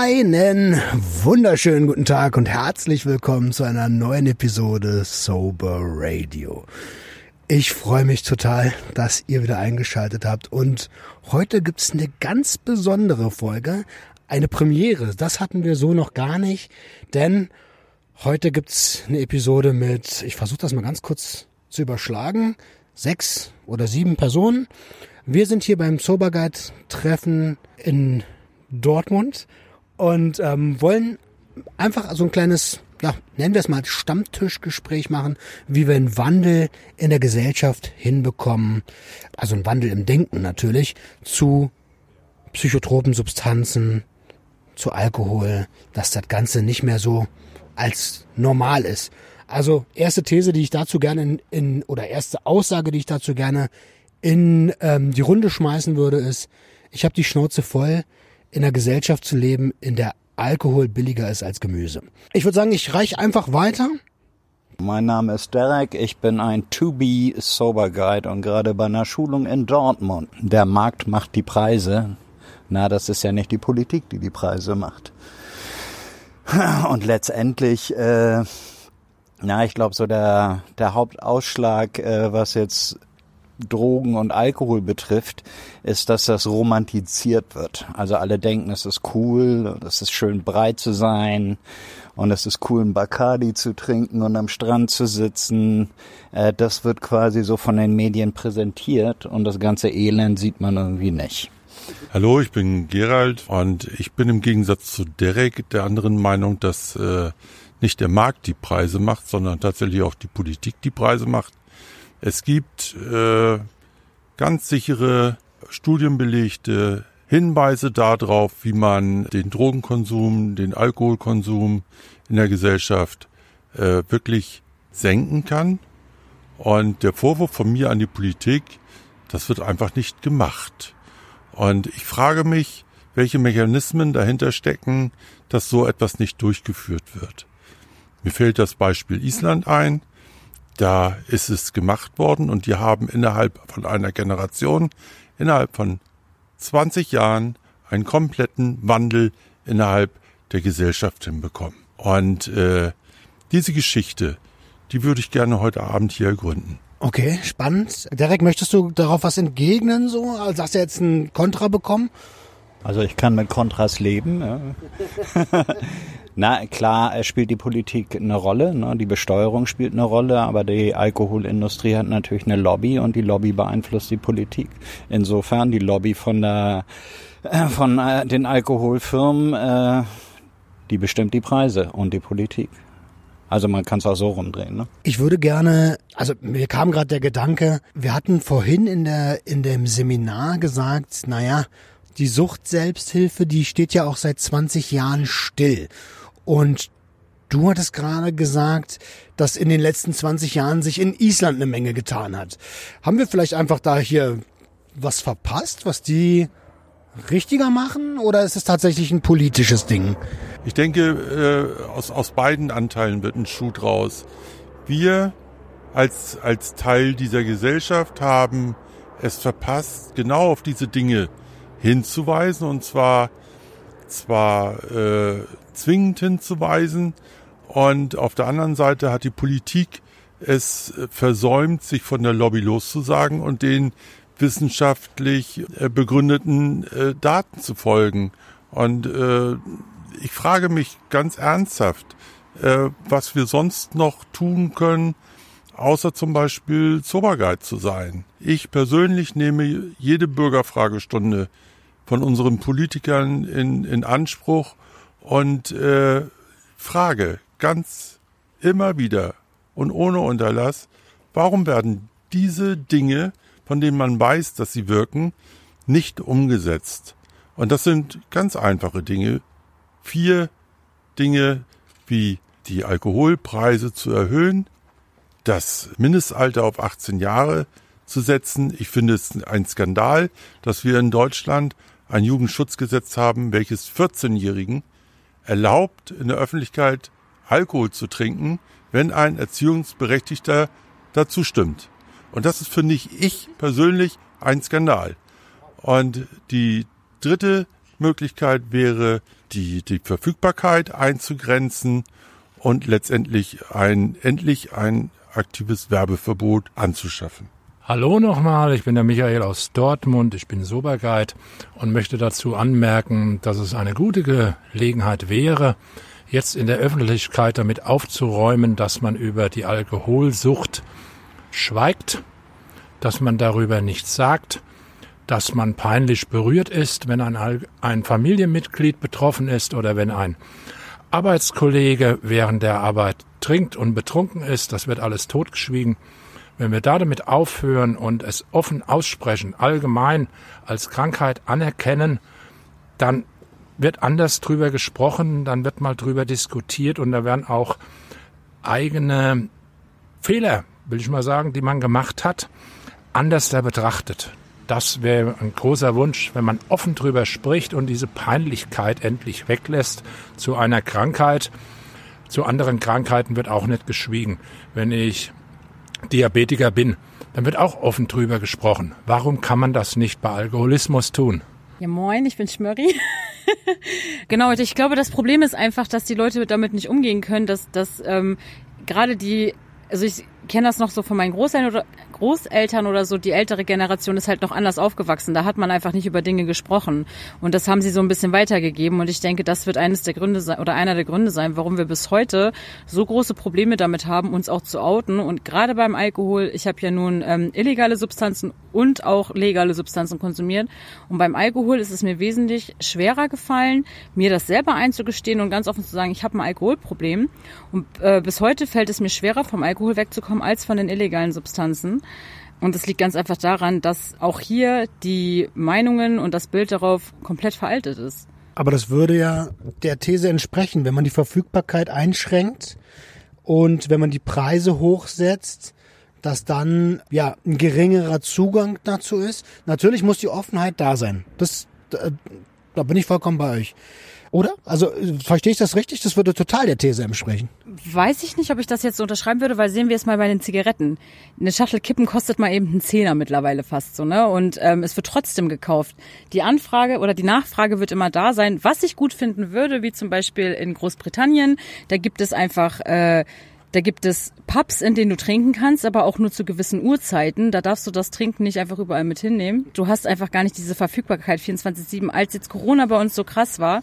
Einen wunderschönen guten Tag und herzlich willkommen zu einer neuen Episode Sober Radio. Ich freue mich total, dass ihr wieder eingeschaltet habt und heute gibt's eine ganz besondere Folge, eine Premiere. Das hatten wir so noch gar nicht, denn heute gibt's eine Episode mit, ich versuche das mal ganz kurz zu überschlagen, sechs oder sieben Personen. Wir sind hier beim Sober Guide Treffen in Dortmund und ähm, wollen einfach so ein kleines, ja, nennen wir es mal Stammtischgespräch machen, wie wir einen Wandel in der Gesellschaft hinbekommen, also einen Wandel im Denken natürlich, zu psychotropen Substanzen, zu Alkohol, dass das Ganze nicht mehr so als normal ist. Also erste These, die ich dazu gerne in, in oder erste Aussage, die ich dazu gerne in ähm, die Runde schmeißen würde, ist, ich habe die Schnauze voll, in einer Gesellschaft zu leben, in der Alkohol billiger ist als Gemüse. Ich würde sagen, ich reiche einfach weiter. Mein Name ist Derek, ich bin ein To-Be Sober Guide und gerade bei einer Schulung in Dortmund. Der Markt macht die Preise. Na, das ist ja nicht die Politik, die die Preise macht. Und letztendlich, äh, na, ich glaube so der der Hauptausschlag, äh, was jetzt Drogen und Alkohol betrifft, ist, dass das romantisiert wird. Also alle denken, es ist cool, es ist schön breit zu sein und es ist cool, ein Bacardi zu trinken und am Strand zu sitzen. Äh, das wird quasi so von den Medien präsentiert und das ganze Elend sieht man irgendwie nicht. Hallo, ich bin Gerald und ich bin im Gegensatz zu Derek der anderen Meinung, dass äh, nicht der Markt die Preise macht, sondern tatsächlich auch die Politik die Preise macht. Es gibt äh, ganz sichere, studienbelegte Hinweise darauf, wie man den Drogenkonsum, den Alkoholkonsum in der Gesellschaft äh, wirklich senken kann. Und der Vorwurf von mir an die Politik, das wird einfach nicht gemacht. Und ich frage mich, welche Mechanismen dahinter stecken, dass so etwas nicht durchgeführt wird. Mir fällt das Beispiel Island ein. Da ist es gemacht worden und die haben innerhalb von einer Generation, innerhalb von 20 Jahren einen kompletten Wandel innerhalb der Gesellschaft hinbekommen. Und äh, diese Geschichte, die würde ich gerne heute Abend hier ergründen. Okay, spannend. Derek, möchtest du darauf was entgegnen? So, also hast du jetzt ein Kontra bekommen? Also ich kann mit Kontras leben. Ja. Na klar, spielt die Politik eine Rolle, ne? die Besteuerung spielt eine Rolle, aber die Alkoholindustrie hat natürlich eine Lobby und die Lobby beeinflusst die Politik. Insofern die Lobby von der äh, von äh, den Alkoholfirmen, äh, die bestimmt die Preise und die Politik. Also man kann es auch so rumdrehen. Ne? Ich würde gerne, also mir kam gerade der Gedanke, wir hatten vorhin in der in dem Seminar gesagt, naja, die Sucht-Selbsthilfe, die steht ja auch seit 20 Jahren still. Und du hattest gerade gesagt, dass in den letzten 20 Jahren sich in Island eine Menge getan hat. Haben wir vielleicht einfach da hier was verpasst, was die richtiger machen oder ist es tatsächlich ein politisches Ding? Ich denke, äh, aus, aus beiden Anteilen wird ein Schuh draus. Wir als, als Teil dieser Gesellschaft haben es verpasst, genau auf diese Dinge hinzuweisen und zwar zwar äh, zwingend hinzuweisen und auf der anderen Seite hat die Politik es versäumt, sich von der Lobby loszusagen und den wissenschaftlich äh, begründeten äh, Daten zu folgen. Und äh, ich frage mich ganz ernsthaft, was wir sonst noch tun können, außer zum Beispiel Soberguide zu sein. Ich persönlich nehme jede Bürgerfragestunde von unseren Politikern in, in Anspruch und äh, frage ganz immer wieder und ohne Unterlass, warum werden diese Dinge, von denen man weiß, dass sie wirken, nicht umgesetzt? Und das sind ganz einfache Dinge. Vier Dinge wie die Alkoholpreise zu erhöhen, das Mindestalter auf 18 Jahre zu setzen. Ich finde es ein Skandal, dass wir in Deutschland ein Jugendschutzgesetz haben, welches 14-Jährigen erlaubt, in der Öffentlichkeit Alkohol zu trinken, wenn ein Erziehungsberechtigter dazu stimmt. Und das ist, finde ich, ich persönlich ein Skandal. Und die dritte Möglichkeit wäre die, die Verfügbarkeit einzugrenzen und letztendlich ein, endlich ein aktives Werbeverbot anzuschaffen. Hallo nochmal, ich bin der Michael aus Dortmund, ich bin Soberguide und möchte dazu anmerken, dass es eine gute Gelegenheit wäre, jetzt in der Öffentlichkeit damit aufzuräumen, dass man über die Alkoholsucht schweigt, dass man darüber nichts sagt, dass man peinlich berührt ist, wenn ein, ein Familienmitglied betroffen ist oder wenn ein Arbeitskollege während der Arbeit trinkt und betrunken ist, das wird alles totgeschwiegen. Wenn wir da damit aufhören und es offen aussprechen, allgemein als Krankheit anerkennen, dann wird anders drüber gesprochen, dann wird mal drüber diskutiert und da werden auch eigene Fehler, will ich mal sagen, die man gemacht hat, anders da betrachtet. Das wäre ein großer Wunsch, wenn man offen drüber spricht und diese Peinlichkeit endlich weglässt zu einer Krankheit. Zu anderen Krankheiten wird auch nicht geschwiegen. Wenn ich Diabetiker bin, dann wird auch offen drüber gesprochen. Warum kann man das nicht bei Alkoholismus tun? Ja, moin, ich bin Schmörri. genau, ich glaube, das Problem ist einfach, dass die Leute damit nicht umgehen können, dass, dass ähm, gerade die, also ich kenne das noch so von meinen Großeltern oder, Großeltern oder so, die ältere Generation ist halt noch anders aufgewachsen. Da hat man einfach nicht über Dinge gesprochen. Und das haben sie so ein bisschen weitergegeben. Und ich denke, das wird eines der Gründe sein oder einer der Gründe sein, warum wir bis heute so große Probleme damit haben, uns auch zu outen. Und gerade beim Alkohol, ich habe ja nun ähm, illegale Substanzen und auch legale Substanzen konsumiert. Und beim Alkohol ist es mir wesentlich schwerer gefallen, mir das selber einzugestehen und ganz offen zu sagen, ich habe ein Alkoholproblem. Und äh, bis heute fällt es mir schwerer, vom Alkohol wegzukommen als von den illegalen Substanzen. Und es liegt ganz einfach daran, dass auch hier die Meinungen und das Bild darauf komplett veraltet ist. Aber das würde ja der These entsprechen, wenn man die Verfügbarkeit einschränkt und wenn man die Preise hochsetzt, dass dann ja ein geringerer Zugang dazu ist. Natürlich muss die Offenheit da sein. Das, da, da bin ich vollkommen bei euch. Oder? Also verstehe ich das richtig? Das würde total der These entsprechen. Weiß ich nicht, ob ich das jetzt unterschreiben würde, weil sehen wir es mal bei den Zigaretten. Eine Schachtel Kippen kostet mal eben einen Zehner mittlerweile fast so, ne? Und ähm, es wird trotzdem gekauft. Die Anfrage oder die Nachfrage wird immer da sein. Was ich gut finden würde, wie zum Beispiel in Großbritannien, da gibt es einfach äh, da gibt es Pubs, in denen du trinken kannst, aber auch nur zu gewissen Uhrzeiten. Da darfst du das Trinken nicht einfach überall mit hinnehmen. Du hast einfach gar nicht diese Verfügbarkeit 24-7, als jetzt Corona bei uns so krass war.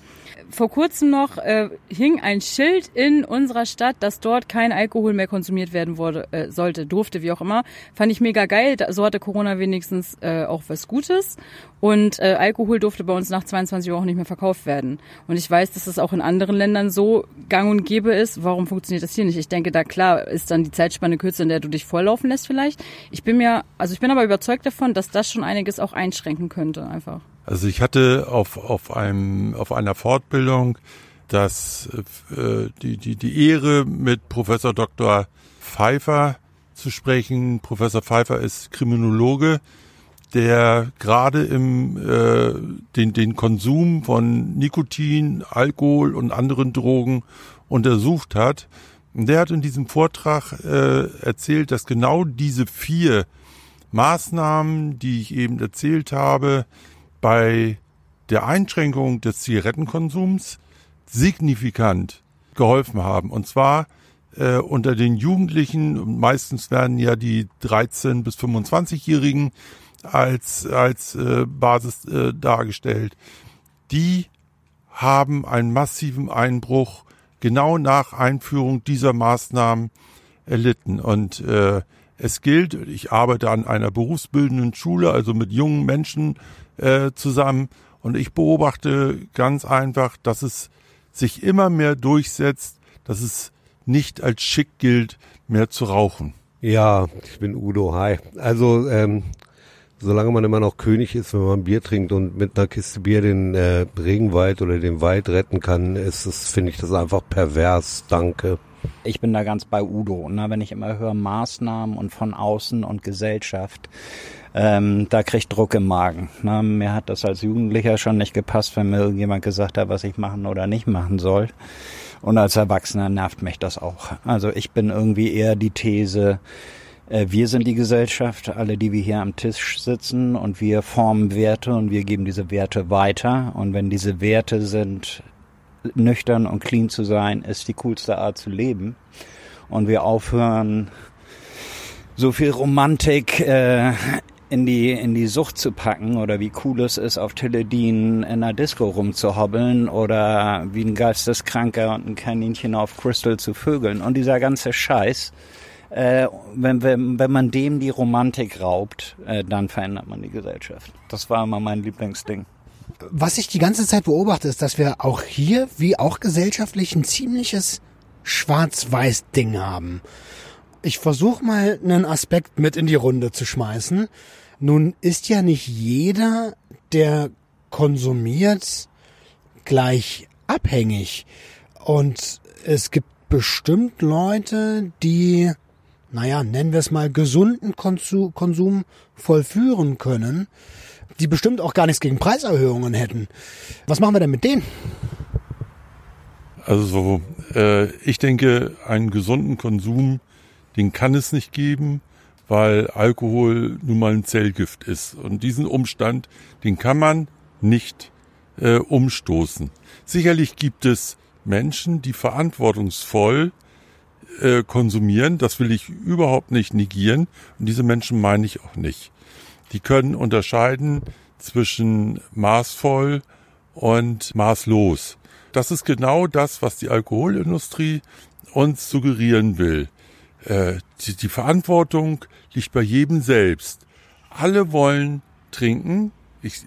Vor kurzem noch äh, hing ein Schild in unserer Stadt, dass dort kein Alkohol mehr konsumiert werden wurde, äh, sollte, durfte, wie auch immer. Fand ich mega geil. So hatte Corona wenigstens äh, auch was Gutes. Und äh, Alkohol durfte bei uns nach 22 Uhr auch nicht mehr verkauft werden. Und ich weiß, dass es auch in anderen Ländern so gang und gäbe ist. Warum funktioniert das hier nicht? Ich denke, da klar ist dann die Zeitspanne kürzer, in der du dich volllaufen lässt vielleicht. Ich bin mir, also ich bin aber überzeugt davon, dass das schon einiges auch einschränken könnte einfach. Also ich hatte auf, auf einem, auf einer Fortbildung das, äh, die, die, die Ehre mit Professor Dr. Pfeiffer zu sprechen. Professor Pfeiffer ist Kriminologe, der gerade im äh, den, den Konsum von Nikotin, Alkohol und anderen Drogen untersucht hat. Der hat in diesem Vortrag äh, erzählt, dass genau diese vier Maßnahmen, die ich eben erzählt habe, bei der Einschränkung des Zigarettenkonsums signifikant geholfen haben. Und zwar äh, unter den Jugendlichen, meistens werden ja die 13 bis 25-Jährigen als, als äh, Basis äh, dargestellt. Die haben einen massiven Einbruch genau nach Einführung dieser Maßnahmen erlitten. Und äh, es gilt, ich arbeite an einer berufsbildenden Schule, also mit jungen Menschen äh, zusammen. Und ich beobachte ganz einfach, dass es sich immer mehr durchsetzt, dass es nicht als schick gilt, mehr zu rauchen. Ja, ich bin Udo. Hi. Also ähm, solange man immer noch König ist, wenn man Bier trinkt und mit einer Kiste Bier den äh, Regenwald oder den Wald retten kann, ist es, finde ich das einfach pervers. Danke. Ich bin da ganz bei Udo. Ne? Wenn ich immer höre Maßnahmen und von außen und Gesellschaft, ähm, da kriegt Druck im Magen. Ne? Mir hat das als Jugendlicher schon nicht gepasst, wenn mir irgendjemand gesagt hat, was ich machen oder nicht machen soll. Und als Erwachsener nervt mich das auch. Also ich bin irgendwie eher die These, wir sind die Gesellschaft, alle, die wir hier am Tisch sitzen und wir formen Werte und wir geben diese Werte weiter. Und wenn diese Werte sind, nüchtern und clean zu sein, ist die coolste Art zu leben. Und wir aufhören, so viel Romantik äh, in die in die Sucht zu packen oder wie cool es ist, auf Teledin in einer Disco rumzuhobbeln oder wie ein Geisteskranker und ein Kaninchen auf Crystal zu vögeln und dieser ganze Scheiß. Äh, wenn, wenn, wenn man dem die Romantik raubt, äh, dann verändert man die Gesellschaft. Das war immer mein Lieblingsding. Was ich die ganze Zeit beobachte, ist, dass wir auch hier, wie auch gesellschaftlich, ein ziemliches Schwarz-Weiß-Ding haben. Ich versuche mal einen Aspekt mit in die Runde zu schmeißen. Nun ist ja nicht jeder, der konsumiert, gleich abhängig. Und es gibt bestimmt Leute, die, naja, nennen wir es mal, gesunden Konsum vollführen können, die bestimmt auch gar nichts gegen Preiserhöhungen hätten. Was machen wir denn mit denen? Also äh, ich denke, einen gesunden Konsum, den kann es nicht geben, weil Alkohol nun mal ein Zellgift ist. Und diesen Umstand, den kann man nicht äh, umstoßen. Sicherlich gibt es Menschen, die verantwortungsvoll äh, konsumieren. Das will ich überhaupt nicht negieren. Und diese Menschen meine ich auch nicht. Die können unterscheiden zwischen maßvoll und maßlos. Das ist genau das, was die Alkoholindustrie uns suggerieren will. Äh, die, die Verantwortung liegt bei jedem selbst. Alle wollen trinken. Ich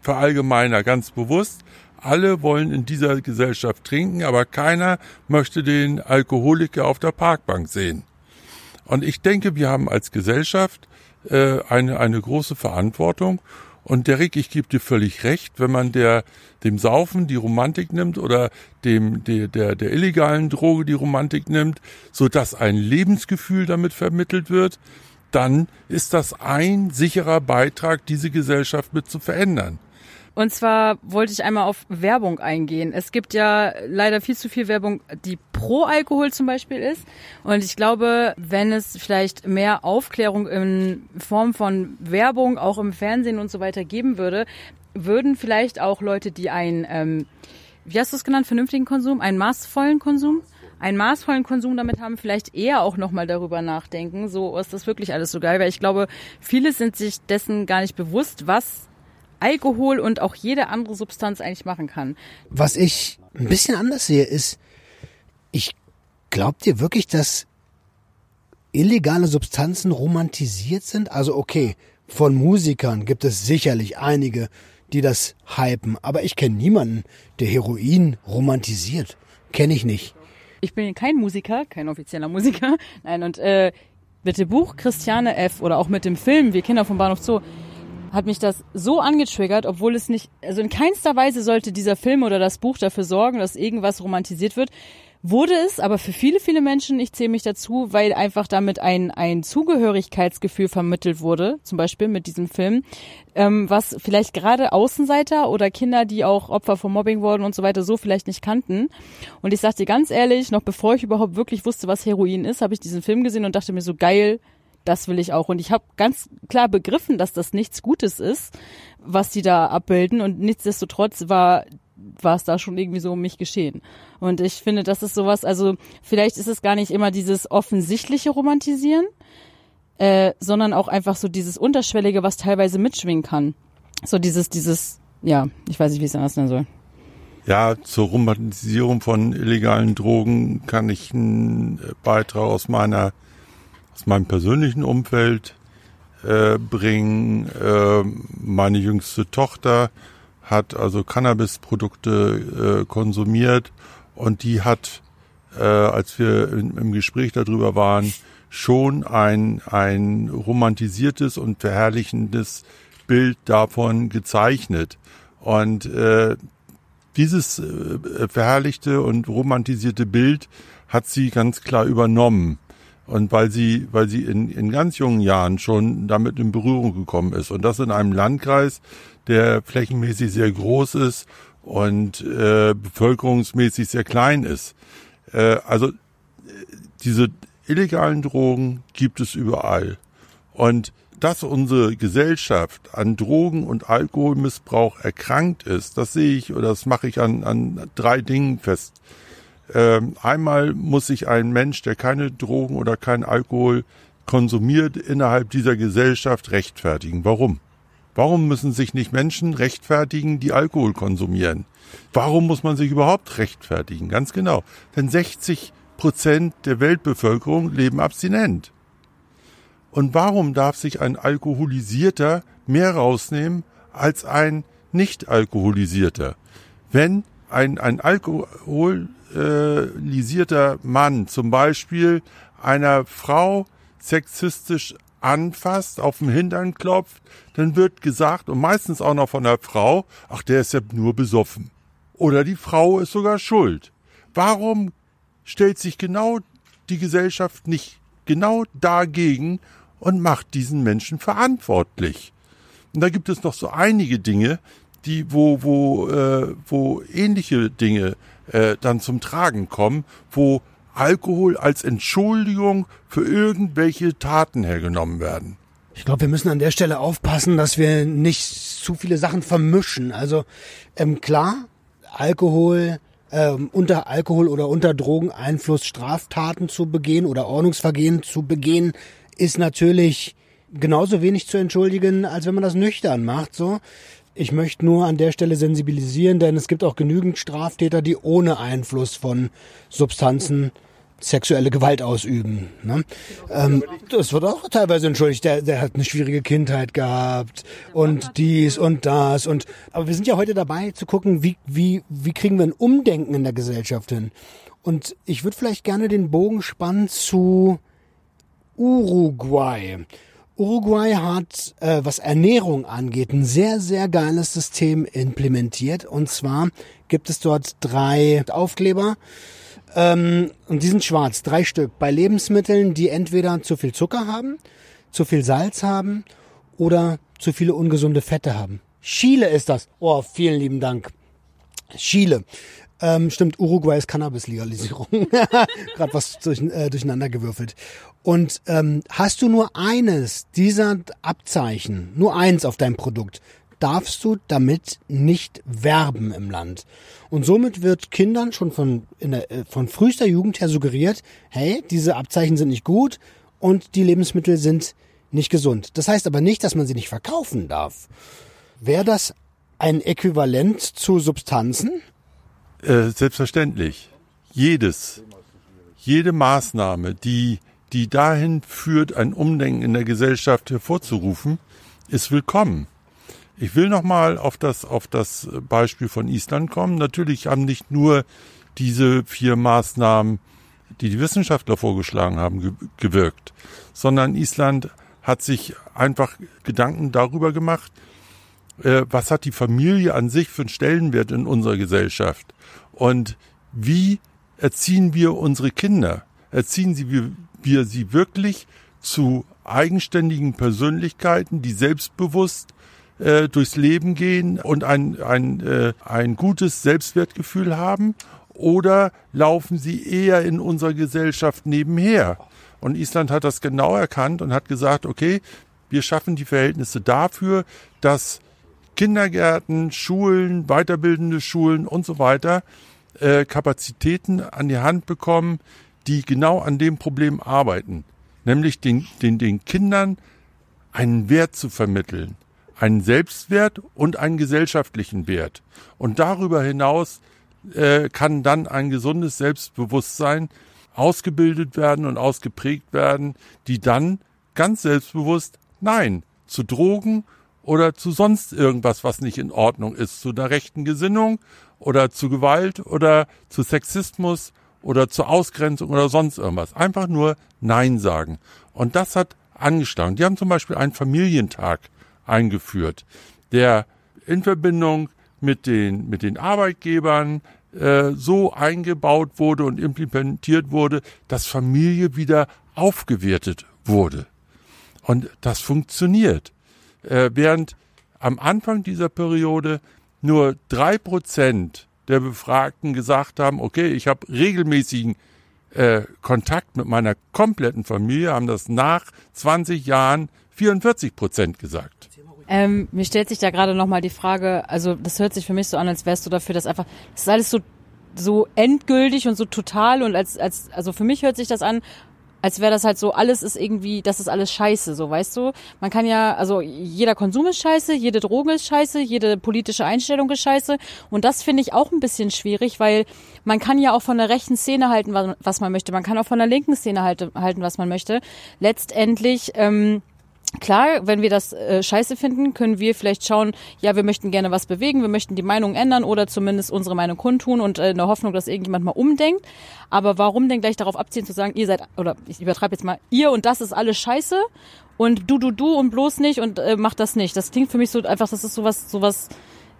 verallgemeiner ganz bewusst. Alle wollen in dieser Gesellschaft trinken, aber keiner möchte den Alkoholiker auf der Parkbank sehen. Und ich denke, wir haben als Gesellschaft äh, eine, eine große Verantwortung und Derek, ich gebe dir völlig recht, wenn man der, dem Saufen die Romantik nimmt oder dem, der, der, der illegalen Droge die Romantik nimmt, so dass ein Lebensgefühl damit vermittelt wird, dann ist das ein sicherer Beitrag, diese Gesellschaft mit zu verändern. Und zwar wollte ich einmal auf Werbung eingehen. Es gibt ja leider viel zu viel Werbung, die pro Alkohol zum Beispiel ist. Und ich glaube, wenn es vielleicht mehr Aufklärung in Form von Werbung, auch im Fernsehen und so weiter geben würde, würden vielleicht auch Leute, die einen, ähm, wie hast du es genannt, vernünftigen Konsum, einen maßvollen Konsum, einen maßvollen Konsum damit haben, vielleicht eher auch nochmal darüber nachdenken, so ist das wirklich alles so geil, weil ich glaube, viele sind sich dessen gar nicht bewusst, was Alkohol und auch jede andere Substanz eigentlich machen kann. Was ich ein bisschen anders sehe, ist, ich glaube dir wirklich, dass illegale Substanzen romantisiert sind? Also okay, von Musikern gibt es sicherlich einige, die das hypen, aber ich kenne niemanden, der Heroin romantisiert. Kenne ich nicht. Ich bin kein Musiker, kein offizieller Musiker. Nein, und äh, mit dem Buch Christiane F. oder auch mit dem Film Wir Kinder vom Bahnhof Zoo hat mich das so angetriggert, obwohl es nicht, also in keinster Weise sollte dieser Film oder das Buch dafür sorgen, dass irgendwas romantisiert wird. Wurde es, aber für viele, viele Menschen, ich zähle mich dazu, weil einfach damit ein, ein Zugehörigkeitsgefühl vermittelt wurde, zum Beispiel mit diesem Film, ähm, was vielleicht gerade Außenseiter oder Kinder, die auch Opfer von Mobbing wurden und so weiter, so vielleicht nicht kannten. Und ich sag dir ganz ehrlich, noch bevor ich überhaupt wirklich wusste, was Heroin ist, habe ich diesen Film gesehen und dachte mir so, geil, das will ich auch. Und ich habe ganz klar begriffen, dass das nichts Gutes ist, was die da abbilden. Und nichtsdestotrotz war war es da schon irgendwie so um mich geschehen. Und ich finde, das ist sowas, also vielleicht ist es gar nicht immer dieses offensichtliche Romantisieren, äh, sondern auch einfach so dieses Unterschwellige, was teilweise mitschwingen kann. So dieses, dieses, ja, ich weiß nicht, wie ich es anders nennen soll. Ja, zur Romantisierung von illegalen Drogen kann ich einen Beitrag aus meiner aus meinem persönlichen Umfeld äh, bringen. Äh, meine jüngste Tochter hat also Cannabisprodukte äh, konsumiert und die hat, äh, als wir in, im Gespräch darüber waren, schon ein, ein romantisiertes und verherrlichendes Bild davon gezeichnet. Und äh, dieses äh, verherrlichte und romantisierte Bild hat sie ganz klar übernommen. Und weil sie, weil sie in, in ganz jungen Jahren schon damit in Berührung gekommen ist. Und das in einem Landkreis, der flächenmäßig sehr groß ist und äh, bevölkerungsmäßig sehr klein ist. Äh, also diese illegalen Drogen gibt es überall. Und dass unsere Gesellschaft an Drogen- und Alkoholmissbrauch erkrankt ist, das sehe ich oder das mache ich an, an drei Dingen fest. Ähm, einmal muss sich ein Mensch, der keine Drogen oder keinen Alkohol konsumiert, innerhalb dieser Gesellschaft rechtfertigen. Warum? Warum müssen sich nicht Menschen rechtfertigen, die Alkohol konsumieren? Warum muss man sich überhaupt rechtfertigen? Ganz genau. Denn 60 Prozent der Weltbevölkerung leben abstinent. Und warum darf sich ein Alkoholisierter mehr rausnehmen als ein nicht alkoholisierter? Wenn ein, ein alkoholisierter Mann zum Beispiel einer Frau sexistisch anfasst, auf dem Hintern klopft, dann wird gesagt, und meistens auch noch von der Frau, ach, der ist ja nur besoffen. Oder die Frau ist sogar schuld. Warum stellt sich genau die Gesellschaft nicht genau dagegen und macht diesen Menschen verantwortlich? Und da gibt es noch so einige Dinge, die, wo, wo, äh, wo ähnliche Dinge äh, dann zum Tragen kommen, wo Alkohol als Entschuldigung für irgendwelche Taten hergenommen werden. Ich glaube, wir müssen an der Stelle aufpassen, dass wir nicht zu viele Sachen vermischen. Also ähm, klar, Alkohol, ähm, unter Alkohol oder unter Drogeneinfluss Straftaten zu begehen oder Ordnungsvergehen zu begehen, ist natürlich genauso wenig zu entschuldigen, als wenn man das nüchtern macht. So, ich möchte nur an der Stelle sensibilisieren, denn es gibt auch genügend Straftäter, die ohne Einfluss von Substanzen sexuelle Gewalt ausüben. Ne? Ähm, das wird auch teilweise entschuldigt. Der, der hat eine schwierige Kindheit gehabt und dies und das und. Aber wir sind ja heute dabei zu gucken, wie wie wie kriegen wir ein Umdenken in der Gesellschaft hin. Und ich würde vielleicht gerne den Bogen spannen zu Uruguay. Uruguay hat, äh, was Ernährung angeht, ein sehr, sehr geiles System implementiert. Und zwar gibt es dort drei Aufkleber. Ähm, und die sind schwarz, drei Stück. Bei Lebensmitteln, die entweder zu viel Zucker haben, zu viel Salz haben oder zu viele ungesunde Fette haben. Chile ist das. Oh, vielen lieben Dank. Chile. Ähm, stimmt, Uruguay ist Cannabis-Legalisierung. Gerade was durch, äh, durcheinander gewürfelt. Und ähm, hast du nur eines dieser Abzeichen, nur eins auf deinem Produkt, darfst du damit nicht werben im Land. Und somit wird Kindern schon von, der, äh, von frühester Jugend her suggeriert, hey, diese Abzeichen sind nicht gut und die Lebensmittel sind nicht gesund. Das heißt aber nicht, dass man sie nicht verkaufen darf. Wäre das ein Äquivalent zu Substanzen? Äh, selbstverständlich. Jedes, jede Maßnahme, die die dahin führt, ein Umdenken in der Gesellschaft hervorzurufen, ist willkommen. Ich will nochmal auf das, auf das Beispiel von Island kommen. Natürlich haben nicht nur diese vier Maßnahmen, die die Wissenschaftler vorgeschlagen haben, gewirkt, sondern Island hat sich einfach Gedanken darüber gemacht, äh, was hat die Familie an sich für einen Stellenwert in unserer Gesellschaft und wie erziehen wir unsere Kinder? Erziehen sie wir, wir sie wirklich zu eigenständigen Persönlichkeiten, die selbstbewusst äh, durchs Leben gehen und ein, ein, äh, ein gutes Selbstwertgefühl haben? Oder laufen sie eher in unserer Gesellschaft nebenher? Und Island hat das genau erkannt und hat gesagt, okay, wir schaffen die Verhältnisse dafür, dass Kindergärten, Schulen, weiterbildende Schulen und so weiter äh, Kapazitäten an die Hand bekommen, die genau an dem Problem arbeiten, nämlich den, den, den Kindern einen Wert zu vermitteln, einen Selbstwert und einen gesellschaftlichen Wert. Und darüber hinaus äh, kann dann ein gesundes Selbstbewusstsein ausgebildet werden und ausgeprägt werden, die dann ganz selbstbewusst Nein zu Drogen oder zu sonst irgendwas, was nicht in Ordnung ist, zu der rechten Gesinnung oder zu Gewalt oder zu Sexismus oder zur Ausgrenzung oder sonst irgendwas. Einfach nur Nein sagen. Und das hat angeschlagen. Die haben zum Beispiel einen Familientag eingeführt, der in Verbindung mit den, mit den Arbeitgebern äh, so eingebaut wurde und implementiert wurde, dass Familie wieder aufgewertet wurde. Und das funktioniert. Äh, während am Anfang dieser Periode nur drei Prozent der Befragten gesagt haben, okay, ich habe regelmäßigen äh, Kontakt mit meiner kompletten Familie haben das nach 20 Jahren 44 Prozent gesagt. Ähm, mir stellt sich da gerade nochmal die Frage, also das hört sich für mich so an, als wärst du dafür, dass einfach, das ist alles so, so endgültig und so total und als, als, also für mich hört sich das an, als wäre das halt so, alles ist irgendwie, das ist alles scheiße, so weißt du. Man kann ja, also jeder Konsum ist scheiße, jede Droge ist scheiße, jede politische Einstellung ist scheiße. Und das finde ich auch ein bisschen schwierig, weil man kann ja auch von der rechten Szene halten, was man möchte. Man kann auch von der linken Szene halten, was man möchte. Letztendlich, ähm, Klar, wenn wir das äh, scheiße finden, können wir vielleicht schauen, ja, wir möchten gerne was bewegen, wir möchten die Meinung ändern oder zumindest unsere Meinung kundtun und äh, in der Hoffnung, dass irgendjemand mal umdenkt. Aber warum denn gleich darauf abziehen zu sagen, ihr seid, oder ich übertreibe jetzt mal, ihr und das ist alles scheiße und du, du, du und bloß nicht und äh, mach das nicht. Das klingt für mich so einfach, das ist sowas, sowas,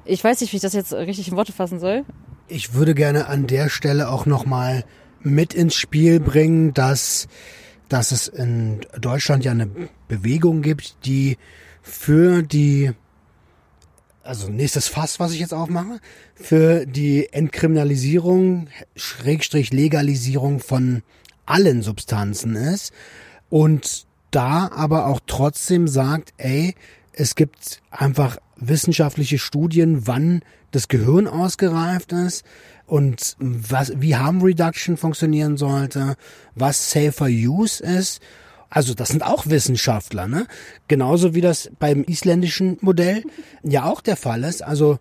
ich weiß nicht, wie ich das jetzt richtig in Worte fassen soll. Ich würde gerne an der Stelle auch nochmal mit ins Spiel bringen, dass dass es in Deutschland ja eine Bewegung gibt, die für die, also nächstes Fass, was ich jetzt aufmache, für die Entkriminalisierung, Schrägstrich Legalisierung von allen Substanzen ist und da aber auch trotzdem sagt, ey, es gibt einfach wissenschaftliche Studien, wann das Gehirn ausgereift ist und was, wie Harm Reduction funktionieren sollte, was Safer Use ist. Also das sind auch Wissenschaftler, ne? Genauso wie das beim isländischen Modell ja auch der Fall ist. Also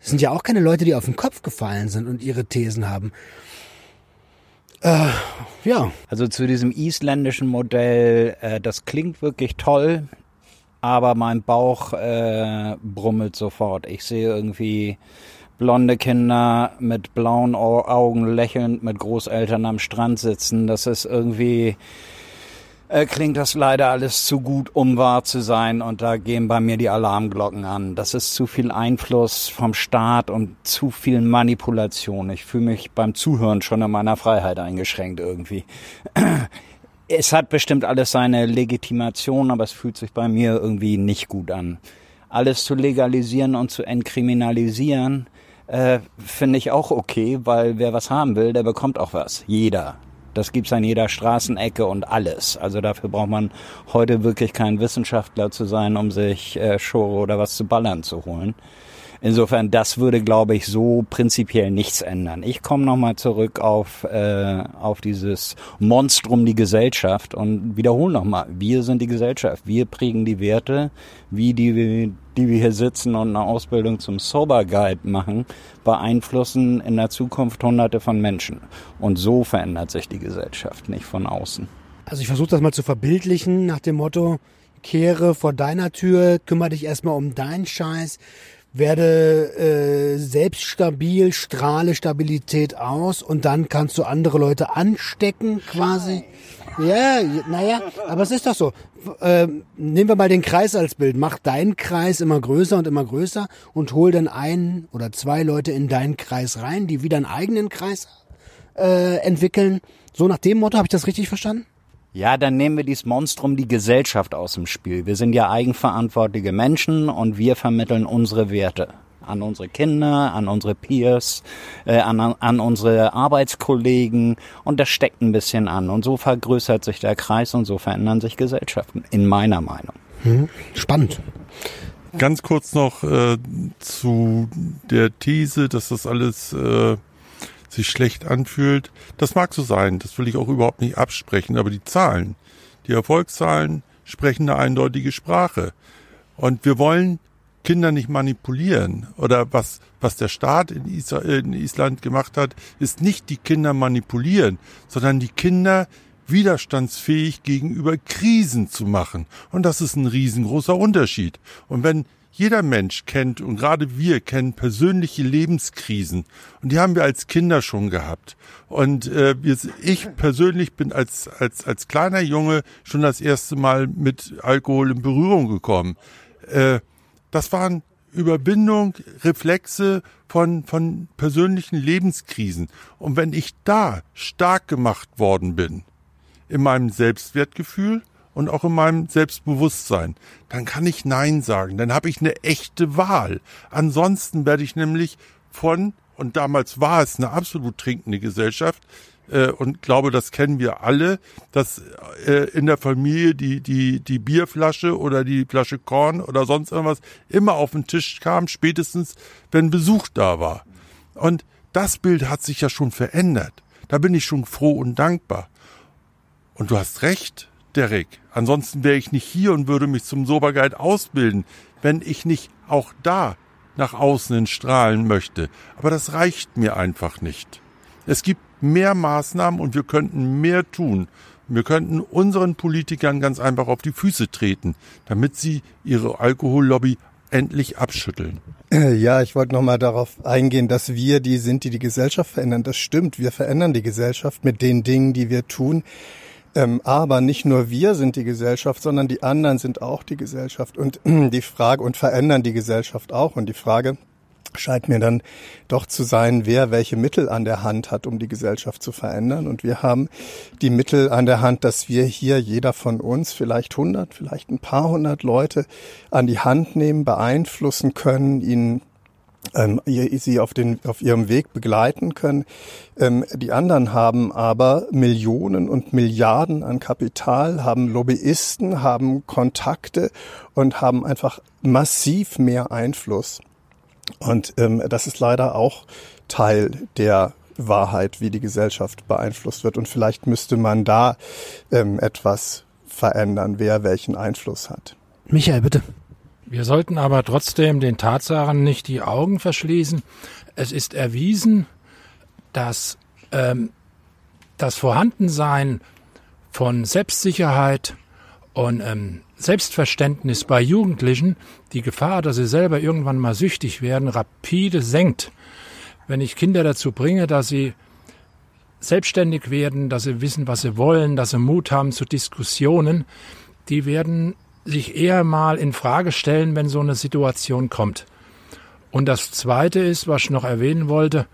es sind ja auch keine Leute, die auf den Kopf gefallen sind und ihre Thesen haben. Äh, ja. Also zu diesem isländischen Modell, äh, das klingt wirklich toll, aber mein Bauch äh, brummelt sofort. Ich sehe irgendwie blonde Kinder mit blauen Augen lächelnd mit Großeltern am Strand sitzen. Das ist irgendwie, äh, klingt das leider alles zu gut, um wahr zu sein. Und da gehen bei mir die Alarmglocken an. Das ist zu viel Einfluss vom Staat und zu viel Manipulation. Ich fühle mich beim Zuhören schon in meiner Freiheit eingeschränkt irgendwie. Es hat bestimmt alles seine Legitimation, aber es fühlt sich bei mir irgendwie nicht gut an. Alles zu legalisieren und zu entkriminalisieren, äh, finde ich auch okay, weil wer was haben will, der bekommt auch was. Jeder. Das gibt's an jeder Straßenecke und alles. Also dafür braucht man heute wirklich kein Wissenschaftler zu sein, um sich äh, Schore oder was zu ballern zu holen. Insofern, das würde, glaube ich, so prinzipiell nichts ändern. Ich komme nochmal zurück auf, äh, auf dieses Monstrum, die Gesellschaft und wiederhole nochmal, wir sind die Gesellschaft, wir prägen die Werte, wie die, die wir hier sitzen und eine Ausbildung zum Sober Guide machen, beeinflussen in der Zukunft hunderte von Menschen. Und so verändert sich die Gesellschaft, nicht von außen. Also ich versuche das mal zu verbildlichen nach dem Motto, kehre vor deiner Tür, kümmere dich erstmal um deinen Scheiß, werde äh, selbst stabil, strahle Stabilität aus und dann kannst du andere Leute anstecken quasi. Ja, naja, aber es ist doch so. Ähm, nehmen wir mal den Kreis als Bild. Mach deinen Kreis immer größer und immer größer und hol dann einen oder zwei Leute in deinen Kreis rein, die wieder einen eigenen Kreis äh, entwickeln. So nach dem Motto, habe ich das richtig verstanden? Ja, dann nehmen wir dieses Monstrum die Gesellschaft aus dem Spiel. Wir sind ja eigenverantwortliche Menschen und wir vermitteln unsere Werte an unsere Kinder, an unsere Peers, äh, an, an unsere Arbeitskollegen und das steckt ein bisschen an. Und so vergrößert sich der Kreis und so verändern sich Gesellschaften, in meiner Meinung. Hm, spannend. Ganz kurz noch äh, zu der These, dass das alles äh, sich schlecht anfühlt. Das mag so sein, das will ich auch überhaupt nicht absprechen, aber die Zahlen, die Erfolgszahlen sprechen eine eindeutige Sprache. Und wir wollen Kinder nicht manipulieren. Oder was, was der Staat in, Isra in Island gemacht hat, ist nicht die Kinder manipulieren, sondern die Kinder widerstandsfähig gegenüber Krisen zu machen. Und das ist ein riesengroßer Unterschied. Und wenn jeder Mensch kennt und gerade wir kennen persönliche Lebenskrisen und die haben wir als Kinder schon gehabt. Und äh, ich persönlich bin als als als kleiner Junge schon das erste Mal mit Alkohol in Berührung gekommen. Äh, das waren Überwindung, Reflexe von, von persönlichen Lebenskrisen. Und wenn ich da stark gemacht worden bin, in meinem Selbstwertgefühl, und auch in meinem Selbstbewusstsein. Dann kann ich Nein sagen. Dann habe ich eine echte Wahl. Ansonsten werde ich nämlich von, und damals war es eine absolut trinkende Gesellschaft, äh, und glaube, das kennen wir alle, dass äh, in der Familie die, die, die Bierflasche oder die Flasche Korn oder sonst irgendwas immer auf den Tisch kam, spätestens wenn Besuch da war. Und das Bild hat sich ja schon verändert. Da bin ich schon froh und dankbar. Und du hast recht, Derek. Ansonsten wäre ich nicht hier und würde mich zum Soberguide ausbilden, wenn ich nicht auch da nach außen hin strahlen möchte. Aber das reicht mir einfach nicht. Es gibt mehr Maßnahmen und wir könnten mehr tun. Wir könnten unseren Politikern ganz einfach auf die Füße treten, damit sie ihre Alkohollobby endlich abschütteln. Äh, ja, ich wollte nochmal darauf eingehen, dass wir die sind, die die Gesellschaft verändern. Das stimmt, wir verändern die Gesellschaft mit den Dingen, die wir tun. Ähm, aber nicht nur wir sind die Gesellschaft, sondern die anderen sind auch die Gesellschaft und die Frage und verändern die Gesellschaft auch. Und die Frage scheint mir dann doch zu sein, wer welche Mittel an der Hand hat, um die Gesellschaft zu verändern. Und wir haben die Mittel an der Hand, dass wir hier jeder von uns vielleicht hundert, vielleicht ein paar hundert Leute an die Hand nehmen, beeinflussen können, ihnen ähm, sie auf, den, auf ihrem Weg begleiten können. Ähm, die anderen haben aber Millionen und Milliarden an Kapital, haben Lobbyisten, haben Kontakte und haben einfach massiv mehr Einfluss. Und ähm, das ist leider auch Teil der Wahrheit, wie die Gesellschaft beeinflusst wird. Und vielleicht müsste man da ähm, etwas verändern, wer welchen Einfluss hat. Michael, bitte. Wir sollten aber trotzdem den Tatsachen nicht die Augen verschließen. Es ist erwiesen, dass ähm, das Vorhandensein von Selbstsicherheit und ähm, Selbstverständnis bei Jugendlichen die Gefahr, dass sie selber irgendwann mal süchtig werden, rapide senkt. Wenn ich Kinder dazu bringe, dass sie selbstständig werden, dass sie wissen, was sie wollen, dass sie Mut haben zu Diskussionen, die werden sich eher mal in Frage stellen, wenn so eine Situation kommt. Und das Zweite ist, was ich noch erwähnen wollte,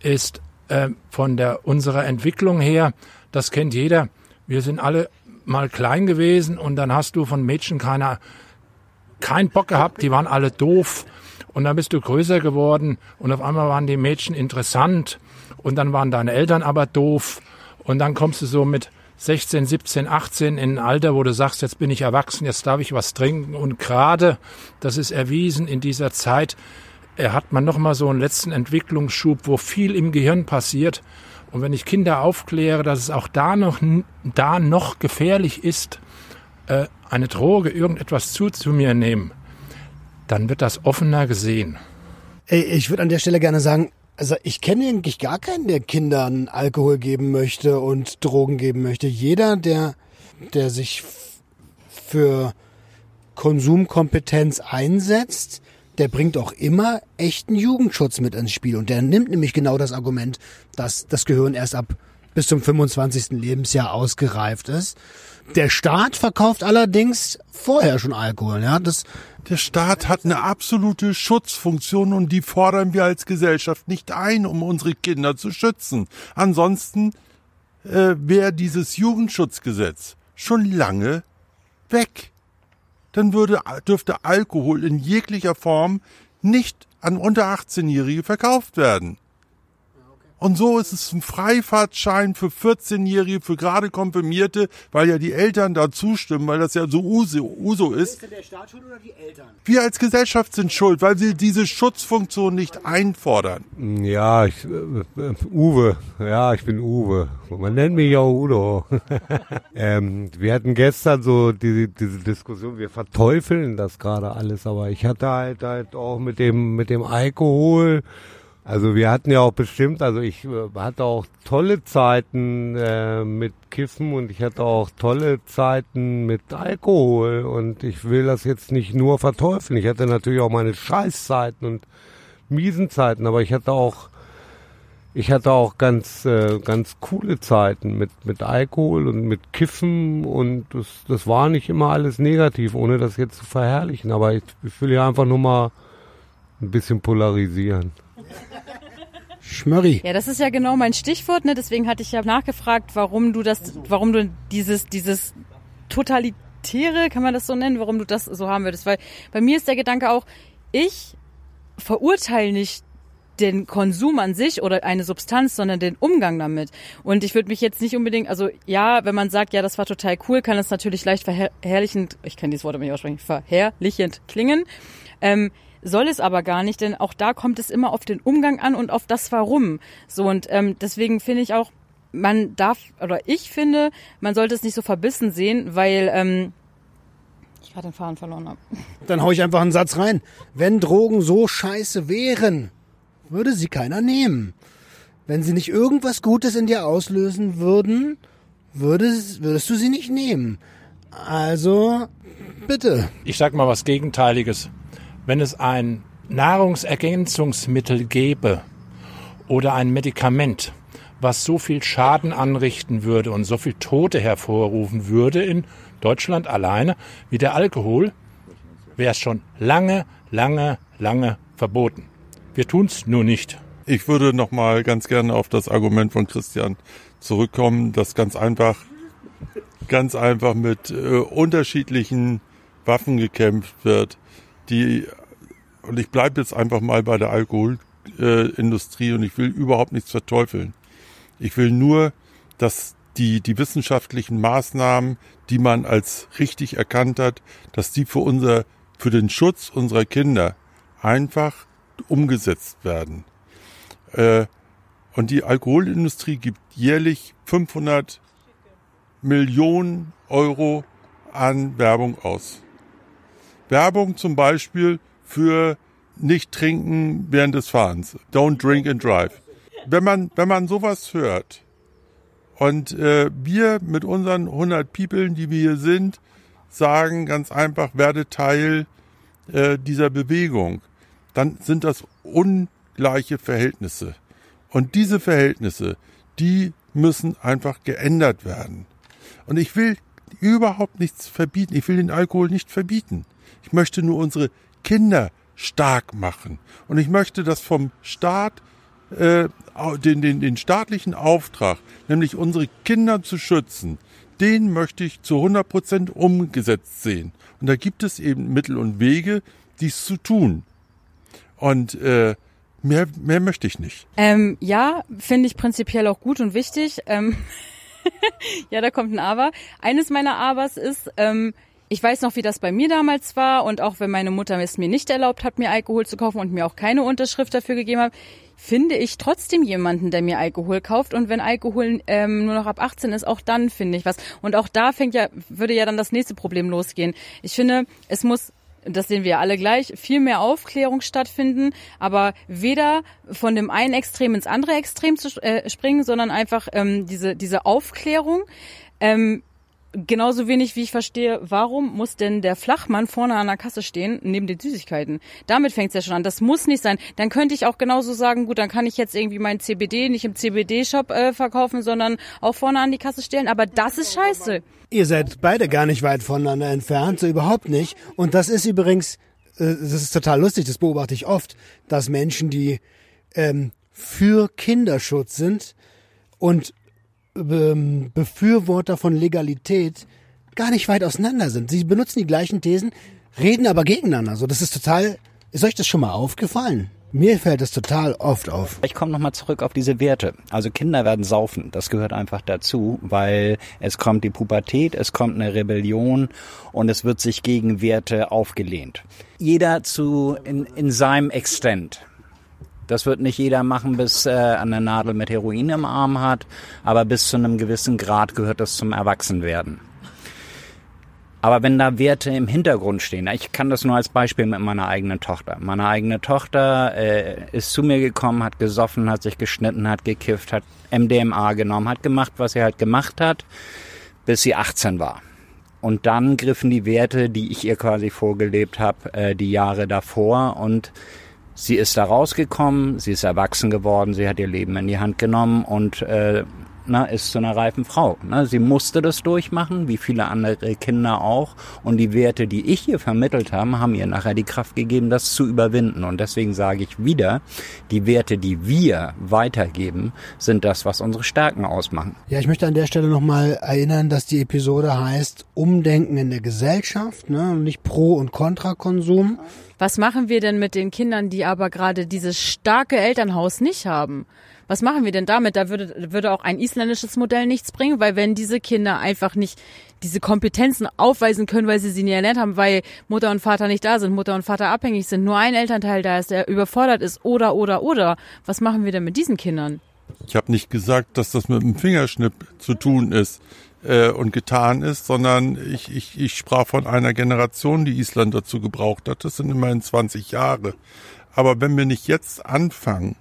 ist äh, von der unserer Entwicklung her, das kennt jeder. Wir sind alle mal klein gewesen und dann hast du von Mädchen keiner keinen Bock gehabt, die waren alle doof und dann bist du größer geworden und auf einmal waren die Mädchen interessant und dann waren deine Eltern aber doof und dann kommst du so mit 16, 17, 18 in ein Alter, wo du sagst, jetzt bin ich erwachsen, jetzt darf ich was trinken. Und gerade, das ist erwiesen, in dieser Zeit hat man nochmal so einen letzten Entwicklungsschub, wo viel im Gehirn passiert. Und wenn ich Kinder aufkläre, dass es auch da noch, da noch gefährlich ist, äh, eine Droge, irgendetwas zu, zu mir nehmen, dann wird das offener gesehen. Ich würde an der Stelle gerne sagen, also ich kenne eigentlich gar keinen, der Kindern Alkohol geben möchte und Drogen geben möchte. Jeder, der, der sich für Konsumkompetenz einsetzt, der bringt auch immer echten Jugendschutz mit ins Spiel. Und der nimmt nämlich genau das Argument, dass das Gehirn erst ab bis zum 25. Lebensjahr ausgereift ist. Der Staat verkauft allerdings vorher schon Alkohol. Ja, das der Staat hat eine absolute Schutzfunktion und die fordern wir als Gesellschaft nicht ein, um unsere Kinder zu schützen. Ansonsten äh, wäre dieses Jugendschutzgesetz schon lange weg. Dann würde, dürfte Alkohol in jeglicher Form nicht an unter 18-Jährige verkauft werden. Und so ist es ein Freifahrtschein für 14-Jährige, für gerade Konfirmierte, weil ja die Eltern da zustimmen, weil das ja so Uso, Uso ist. Der Staat schuld oder die Eltern? Wir als Gesellschaft sind schuld, weil sie diese Schutzfunktion nicht einfordern. Ja, ich, äh, äh, Uwe, ja, ich bin Uwe. Man nennt mich auch Udo. ähm, wir hatten gestern so diese, diese Diskussion, wir verteufeln das gerade alles, aber ich hatte halt, halt auch mit dem, mit dem Alkohol, also wir hatten ja auch bestimmt, also ich äh, hatte auch tolle Zeiten äh, mit Kiffen und ich hatte auch tolle Zeiten mit Alkohol und ich will das jetzt nicht nur verteufeln. Ich hatte natürlich auch meine Scheißzeiten und miesen Zeiten, aber ich hatte auch ich hatte auch ganz äh, ganz coole Zeiten mit mit Alkohol und mit Kiffen und das das war nicht immer alles negativ, ohne das jetzt zu verherrlichen, aber ich, ich will ja einfach nur mal ein bisschen polarisieren. Schmörri. Ja, das ist ja genau mein Stichwort, ne? Deswegen hatte ich ja nachgefragt, warum du das, warum du dieses, dieses totalitäre, kann man das so nennen, warum du das so haben würdest. Weil bei mir ist der Gedanke auch, ich verurteile nicht den Konsum an sich oder eine Substanz, sondern den Umgang damit. Und ich würde mich jetzt nicht unbedingt, also ja, wenn man sagt, ja, das war total cool, kann es natürlich leicht verherrlichend, ich kann dieses Wort aber nicht aussprechen, verherrlichend klingen. Ähm, soll es aber gar nicht, denn auch da kommt es immer auf den Umgang an und auf das Warum. So und ähm, deswegen finde ich auch, man darf oder ich finde, man sollte es nicht so verbissen sehen, weil ähm, ich gerade den Faden verloren habe. Dann hau ich einfach einen Satz rein. Wenn Drogen so scheiße wären, würde sie keiner nehmen. Wenn sie nicht irgendwas Gutes in dir auslösen würden, würdest, würdest du sie nicht nehmen. Also, bitte. Ich sag mal was Gegenteiliges. Wenn es ein Nahrungsergänzungsmittel gäbe oder ein Medikament, was so viel Schaden anrichten würde und so viel Tote hervorrufen würde in Deutschland alleine wie der Alkohol, wäre es schon lange, lange, lange verboten. Wir tun's nur nicht. Ich würde noch mal ganz gerne auf das Argument von Christian zurückkommen, dass ganz einfach, ganz einfach mit äh, unterschiedlichen Waffen gekämpft wird, die und ich bleibe jetzt einfach mal bei der Alkoholindustrie äh, und ich will überhaupt nichts verteufeln. Ich will nur, dass die, die wissenschaftlichen Maßnahmen, die man als richtig erkannt hat, dass die für unser, für den Schutz unserer Kinder einfach umgesetzt werden. Äh, und die Alkoholindustrie gibt jährlich 500 Millionen Euro an Werbung aus. Werbung zum Beispiel für nicht trinken während des Fahrens. Don't drink and drive. Wenn man, wenn man sowas hört und äh, wir mit unseren 100 People, die wir hier sind, sagen ganz einfach, werde Teil äh, dieser Bewegung dann sind das ungleiche Verhältnisse. Und diese Verhältnisse, die müssen einfach geändert werden. Und ich will überhaupt nichts verbieten. Ich will den Alkohol nicht verbieten. Ich möchte nur unsere Kinder stark machen. Und ich möchte, dass vom Staat äh, den, den, den staatlichen Auftrag, nämlich unsere Kinder zu schützen, den möchte ich zu 100 Prozent umgesetzt sehen. Und da gibt es eben Mittel und Wege, dies zu tun. Und äh, mehr, mehr möchte ich nicht. Ähm, ja, finde ich prinzipiell auch gut und wichtig. Ähm, ja, da kommt ein Aber. Eines meiner Abers ist, ähm, ich weiß noch, wie das bei mir damals war und auch wenn meine Mutter es mir nicht erlaubt hat, mir Alkohol zu kaufen und mir auch keine Unterschrift dafür gegeben hat, finde ich trotzdem jemanden, der mir Alkohol kauft und wenn Alkohol ähm, nur noch ab 18 ist, auch dann finde ich was. Und auch da fängt ja, würde ja dann das nächste Problem losgehen. Ich finde, es muss das sehen wir alle gleich, viel mehr Aufklärung stattfinden, aber weder von dem einen Extrem ins andere Extrem zu äh, springen, sondern einfach ähm, diese, diese Aufklärung. Ähm, genauso wenig wie ich verstehe, warum muss denn der Flachmann vorne an der Kasse stehen, neben den Süßigkeiten? Damit fängt es ja schon an. Das muss nicht sein. Dann könnte ich auch genauso sagen, gut, dann kann ich jetzt irgendwie mein CBD nicht im CBD-Shop äh, verkaufen, sondern auch vorne an die Kasse stellen. Aber das ist scheiße. Ihr seid beide gar nicht weit voneinander entfernt, so überhaupt nicht. Und das ist übrigens, äh, das ist total lustig, das beobachte ich oft, dass Menschen, die ähm, für Kinderschutz sind und Befürworter von Legalität gar nicht weit auseinander sind. Sie benutzen die gleichen Thesen, reden aber gegeneinander. So, das ist total. Ist euch das schon mal aufgefallen? Mir fällt das total oft auf. Ich komme nochmal zurück auf diese Werte. Also Kinder werden saufen. Das gehört einfach dazu, weil es kommt die Pubertät, es kommt eine Rebellion und es wird sich gegen Werte aufgelehnt. Jeder zu in, in seinem Extent. Das wird nicht jeder machen, bis äh, an der Nadel mit Heroin im Arm hat, aber bis zu einem gewissen Grad gehört das zum Erwachsenwerden. Aber wenn da Werte im Hintergrund stehen, ich kann das nur als Beispiel mit meiner eigenen Tochter. Meine eigene Tochter äh, ist zu mir gekommen, hat gesoffen, hat sich geschnitten, hat gekifft, hat MDMA genommen, hat gemacht, was sie halt gemacht hat, bis sie 18 war. Und dann griffen die Werte, die ich ihr quasi vorgelebt habe, äh, die Jahre davor und Sie ist da rausgekommen, sie ist erwachsen geworden, sie hat ihr Leben in die Hand genommen und äh, na, ist zu einer reifen Frau. Na, sie musste das durchmachen, wie viele andere Kinder auch. Und die Werte, die ich ihr vermittelt habe, haben ihr nachher die Kraft gegeben, das zu überwinden. Und deswegen sage ich wieder, die Werte, die wir weitergeben, sind das, was unsere Stärken ausmachen. Ja, ich möchte an der Stelle nochmal erinnern, dass die Episode heißt Umdenken in der Gesellschaft, ne? nicht Pro- und Kontrakonsum. Was machen wir denn mit den Kindern, die aber gerade dieses starke Elternhaus nicht haben? Was machen wir denn damit? Da würde, würde auch ein isländisches Modell nichts bringen, weil wenn diese Kinder einfach nicht diese Kompetenzen aufweisen können, weil sie sie nie erlernt haben, weil Mutter und Vater nicht da sind, Mutter und Vater abhängig sind, nur ein Elternteil da ist, der überfordert ist oder oder oder. Was machen wir denn mit diesen Kindern? Ich habe nicht gesagt, dass das mit dem Fingerschnipp zu tun ist äh, und getan ist, sondern ich, ich, ich sprach von einer Generation, die Island dazu gebraucht hat. Das sind immerhin 20 Jahre. Aber wenn wir nicht jetzt anfangen,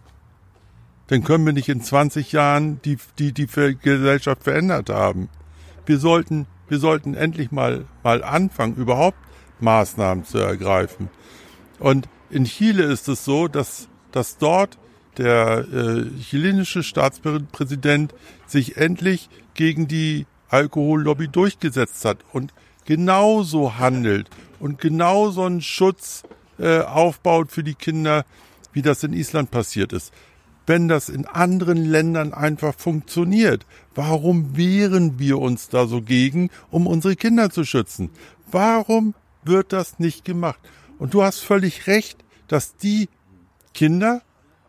dann können wir nicht in 20 Jahren die, die, die Gesellschaft verändert haben. Wir sollten, wir sollten endlich mal, mal anfangen, überhaupt Maßnahmen zu ergreifen. Und in Chile ist es so, dass, dass dort der äh, chilenische Staatspräsident sich endlich gegen die Alkohollobby durchgesetzt hat und genauso handelt und genauso einen Schutz äh, aufbaut für die Kinder, wie das in Island passiert ist. Wenn das in anderen Ländern einfach funktioniert, warum wehren wir uns da so gegen, um unsere Kinder zu schützen? Warum wird das nicht gemacht? Und du hast völlig recht, dass die Kinder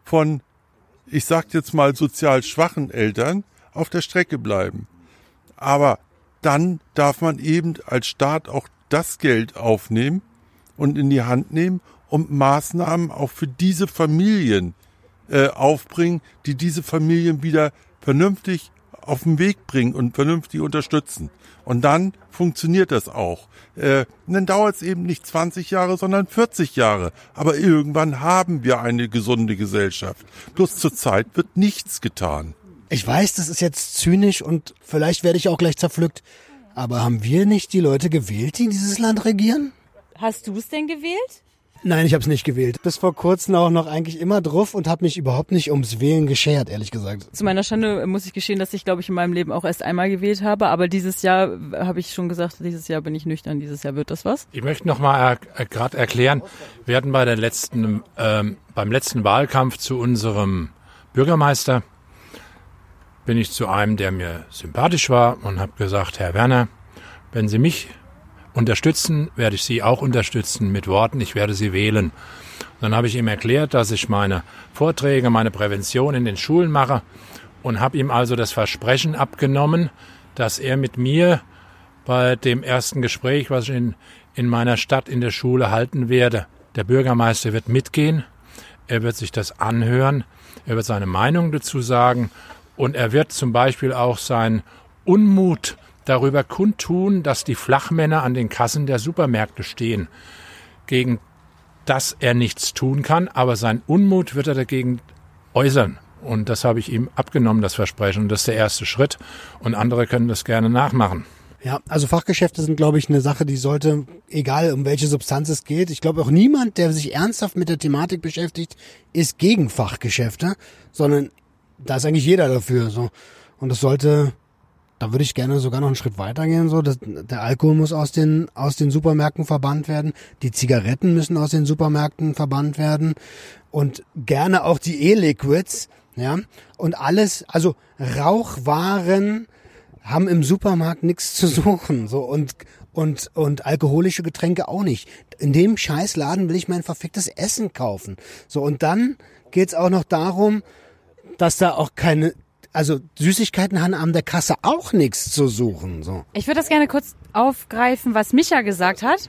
von, ich sag jetzt mal, sozial schwachen Eltern auf der Strecke bleiben. Aber dann darf man eben als Staat auch das Geld aufnehmen und in die Hand nehmen, um Maßnahmen auch für diese Familien äh, aufbringen, die diese Familien wieder vernünftig auf den Weg bringen und vernünftig unterstützen. Und dann funktioniert das auch. Äh, dann dauert es eben nicht 20 Jahre, sondern 40 Jahre. Aber irgendwann haben wir eine gesunde Gesellschaft. Bloß zurzeit wird nichts getan. Ich weiß, das ist jetzt zynisch und vielleicht werde ich auch gleich zerpflückt. Aber haben wir nicht die Leute gewählt, die dieses Land regieren? Hast du es denn gewählt? Nein, ich habe es nicht gewählt. Bis vor kurzem auch noch eigentlich immer drauf und habe mich überhaupt nicht ums Wählen geschert, ehrlich gesagt. Zu meiner Schande muss ich gestehen, dass ich, glaube ich, in meinem Leben auch erst einmal gewählt habe. Aber dieses Jahr habe ich schon gesagt, dieses Jahr bin ich nüchtern, dieses Jahr wird das was. Ich möchte noch mal er, gerade erklären, wir hatten bei der letzten, ähm, beim letzten Wahlkampf zu unserem Bürgermeister bin ich zu einem, der mir sympathisch war und habe gesagt, Herr Werner, wenn Sie mich unterstützen, werde ich Sie auch unterstützen mit Worten, ich werde Sie wählen. Dann habe ich ihm erklärt, dass ich meine Vorträge, meine Prävention in den Schulen mache und habe ihm also das Versprechen abgenommen, dass er mit mir bei dem ersten Gespräch, was ich in, in meiner Stadt in der Schule halten werde, der Bürgermeister wird mitgehen, er wird sich das anhören, er wird seine Meinung dazu sagen. Und er wird zum Beispiel auch sein Unmut darüber kundtun, dass die Flachmänner an den Kassen der Supermärkte stehen, gegen das er nichts tun kann, aber sein Unmut wird er dagegen äußern. Und das habe ich ihm abgenommen, das Versprechen. Und das ist der erste Schritt. Und andere können das gerne nachmachen. Ja, also Fachgeschäfte sind, glaube ich, eine Sache, die sollte, egal um welche Substanz es geht, ich glaube auch niemand, der sich ernsthaft mit der Thematik beschäftigt, ist gegen Fachgeschäfte, sondern da ist eigentlich jeder dafür. So. Und das sollte da würde ich gerne sogar noch einen Schritt weitergehen. So, dass, der Alkohol muss aus den aus den Supermärkten verbannt werden, die Zigaretten müssen aus den Supermärkten verbannt werden und gerne auch die E-Liquids, ja und alles. Also Rauchwaren haben im Supermarkt nichts zu suchen, so und und und alkoholische Getränke auch nicht. In dem Scheißladen will ich mein verficktes Essen kaufen. So und dann geht's auch noch darum, dass da auch keine also Süßigkeiten haben an der Kasse auch nichts zu suchen. So. Ich würde das gerne kurz aufgreifen, was Micha gesagt hat.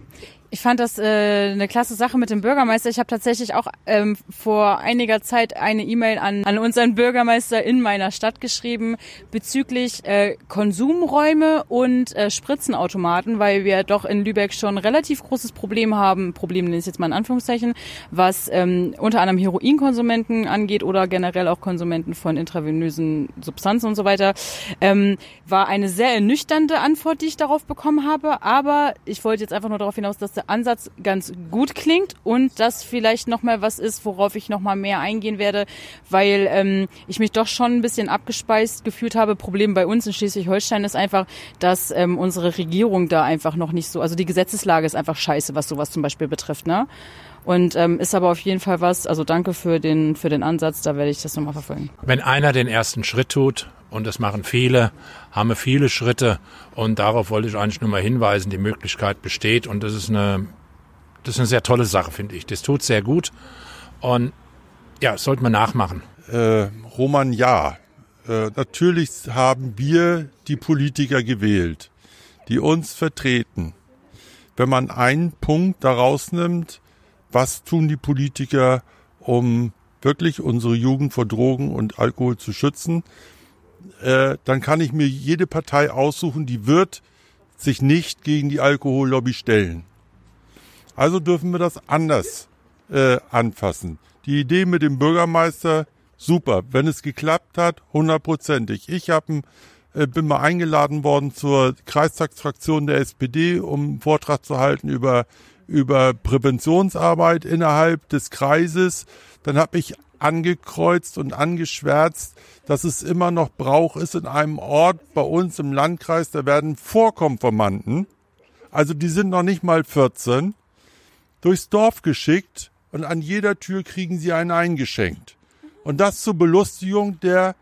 Ich fand das äh, eine klasse Sache mit dem Bürgermeister. Ich habe tatsächlich auch ähm, vor einiger Zeit eine E-Mail an, an unseren Bürgermeister in meiner Stadt geschrieben bezüglich äh, Konsumräume und äh, Spritzenautomaten, weil wir doch in Lübeck schon relativ großes Problem haben, Problem nenne ich jetzt mal in Anführungszeichen, was ähm, unter anderem Heroinkonsumenten angeht oder generell auch Konsumenten von intravenösen Substanzen und so weiter, ähm, war eine sehr ernüchternde Antwort, die ich darauf bekommen habe. Aber ich wollte jetzt einfach nur darauf hinaus, dass der Ansatz ganz gut klingt und das vielleicht nochmal was ist, worauf ich nochmal mehr eingehen werde, weil ähm, ich mich doch schon ein bisschen abgespeist gefühlt habe. Problem bei uns in Schleswig-Holstein ist einfach, dass ähm, unsere Regierung da einfach noch nicht so, also die Gesetzeslage ist einfach scheiße, was sowas zum Beispiel betrifft. Ne? Und ähm, ist aber auf jeden Fall was, also danke für den, für den Ansatz, da werde ich das nochmal verfolgen. Wenn einer den ersten Schritt tut, und das machen viele, haben wir viele Schritte und darauf wollte ich eigentlich nur mal hinweisen, die Möglichkeit besteht und das ist eine, das ist eine sehr tolle Sache, finde ich. Das tut sehr gut und ja, das sollte man nachmachen. Äh, Roman, ja. Äh, natürlich haben wir die Politiker gewählt, die uns vertreten. Wenn man einen Punkt daraus nimmt, was tun die Politiker, um wirklich unsere Jugend vor Drogen und Alkohol zu schützen, äh, dann kann ich mir jede Partei aussuchen, die wird sich nicht gegen die Alkohollobby stellen. Also dürfen wir das anders äh, anfassen. Die Idee mit dem Bürgermeister, super. Wenn es geklappt hat, hundertprozentig. Ich hab ein, äh, bin mal eingeladen worden zur Kreistagsfraktion der SPD, um einen Vortrag zu halten über über Präventionsarbeit innerhalb des Kreises. Dann habe ich angekreuzt und angeschwärzt, dass es immer noch Brauch ist in einem Ort bei uns im Landkreis, da werden Vorkonformanten, also die sind noch nicht mal 14, durchs Dorf geschickt und an jeder Tür kriegen sie einen eingeschenkt. Und das zur Belustigung der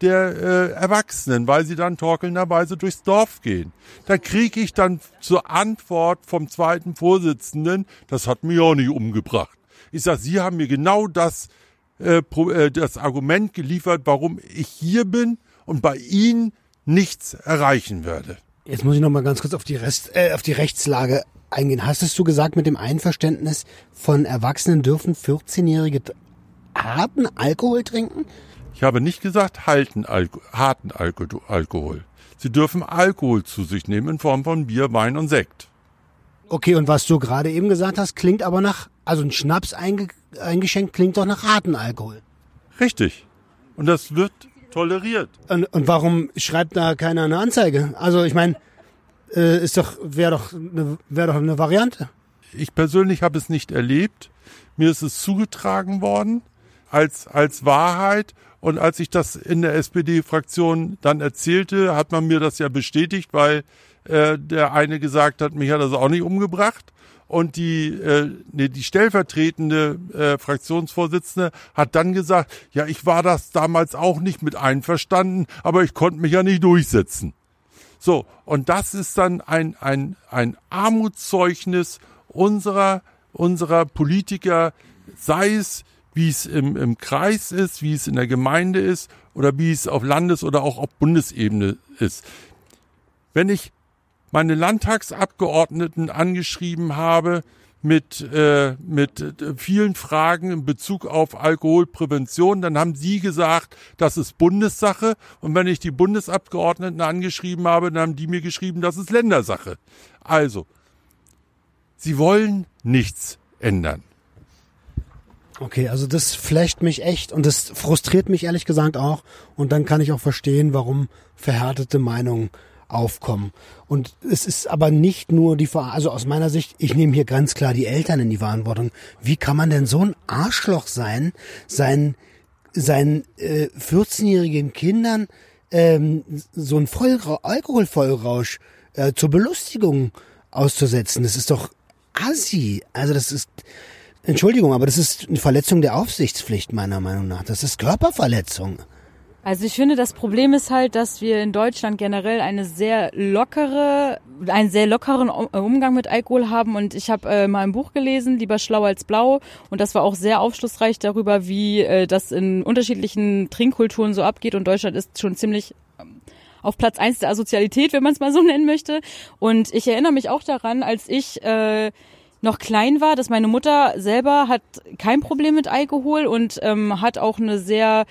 der äh, Erwachsenen, weil sie dann torkelnderweise durchs Dorf gehen. Da kriege ich dann zur Antwort vom zweiten Vorsitzenden, das hat mich auch nicht umgebracht. Ich sage, Sie haben mir genau das, äh, äh, das Argument geliefert, warum ich hier bin und bei Ihnen nichts erreichen werde. Jetzt muss ich noch mal ganz kurz auf die, Rest, äh, auf die Rechtslage eingehen. Hastest du gesagt, mit dem Einverständnis von Erwachsenen dürfen 14-Jährige harten Alkohol trinken? Ich habe nicht gesagt halten Alko harten Alko Alkohol. Sie dürfen Alkohol zu sich nehmen in Form von Bier, Wein und Sekt. Okay, und was du gerade eben gesagt hast, klingt aber nach, also ein Schnaps einge eingeschenkt klingt doch nach harten Alkohol. Richtig. Und das wird toleriert. Und, und warum schreibt da keiner eine Anzeige? Also ich meine, äh, ist doch wäre doch eine wäre doch eine Variante. Ich persönlich habe es nicht erlebt. Mir ist es zugetragen worden als als Wahrheit und als ich das in der SPD-Fraktion dann erzählte, hat man mir das ja bestätigt, weil äh, der eine gesagt hat, mich hat das auch nicht umgebracht. Und die, äh, nee, die stellvertretende äh, Fraktionsvorsitzende hat dann gesagt, ja, ich war das damals auch nicht mit einverstanden, aber ich konnte mich ja nicht durchsetzen. So, und das ist dann ein, ein, ein Armutszeugnis unserer, unserer Politiker, sei es wie es im, im Kreis ist, wie es in der Gemeinde ist oder wie es auf Landes- oder auch auf Bundesebene ist. Wenn ich meine Landtagsabgeordneten angeschrieben habe mit, äh, mit äh, vielen Fragen in Bezug auf Alkoholprävention, dann haben sie gesagt, das ist Bundessache. Und wenn ich die Bundesabgeordneten angeschrieben habe, dann haben die mir geschrieben, das ist Ländersache. Also, sie wollen nichts ändern. Okay, also das flecht mich echt und das frustriert mich ehrlich gesagt auch. Und dann kann ich auch verstehen, warum verhärtete Meinungen aufkommen. Und es ist aber nicht nur die, Ver also aus meiner Sicht, ich nehme hier ganz klar die Eltern in die Verantwortung. Wie kann man denn so ein Arschloch sein, seinen, seinen äh, 14-jährigen Kindern ähm, so ein Vollra Alkoholvollrausch äh, zur Belustigung auszusetzen? Das ist doch assi. Also das ist Entschuldigung, aber das ist eine Verletzung der Aufsichtspflicht meiner Meinung nach. Das ist Körperverletzung. Also ich finde, das Problem ist halt, dass wir in Deutschland generell eine sehr lockere, einen sehr lockeren Umgang mit Alkohol haben. Und ich habe äh, mal ein Buch gelesen, Lieber schlau als blau. Und das war auch sehr aufschlussreich darüber, wie äh, das in unterschiedlichen Trinkkulturen so abgeht. Und Deutschland ist schon ziemlich ähm, auf Platz eins der Asozialität, wenn man es mal so nennen möchte. Und ich erinnere mich auch daran, als ich äh, noch klein war, dass meine Mutter selber hat kein Problem mit Alkohol und ähm, hat auch eine sehr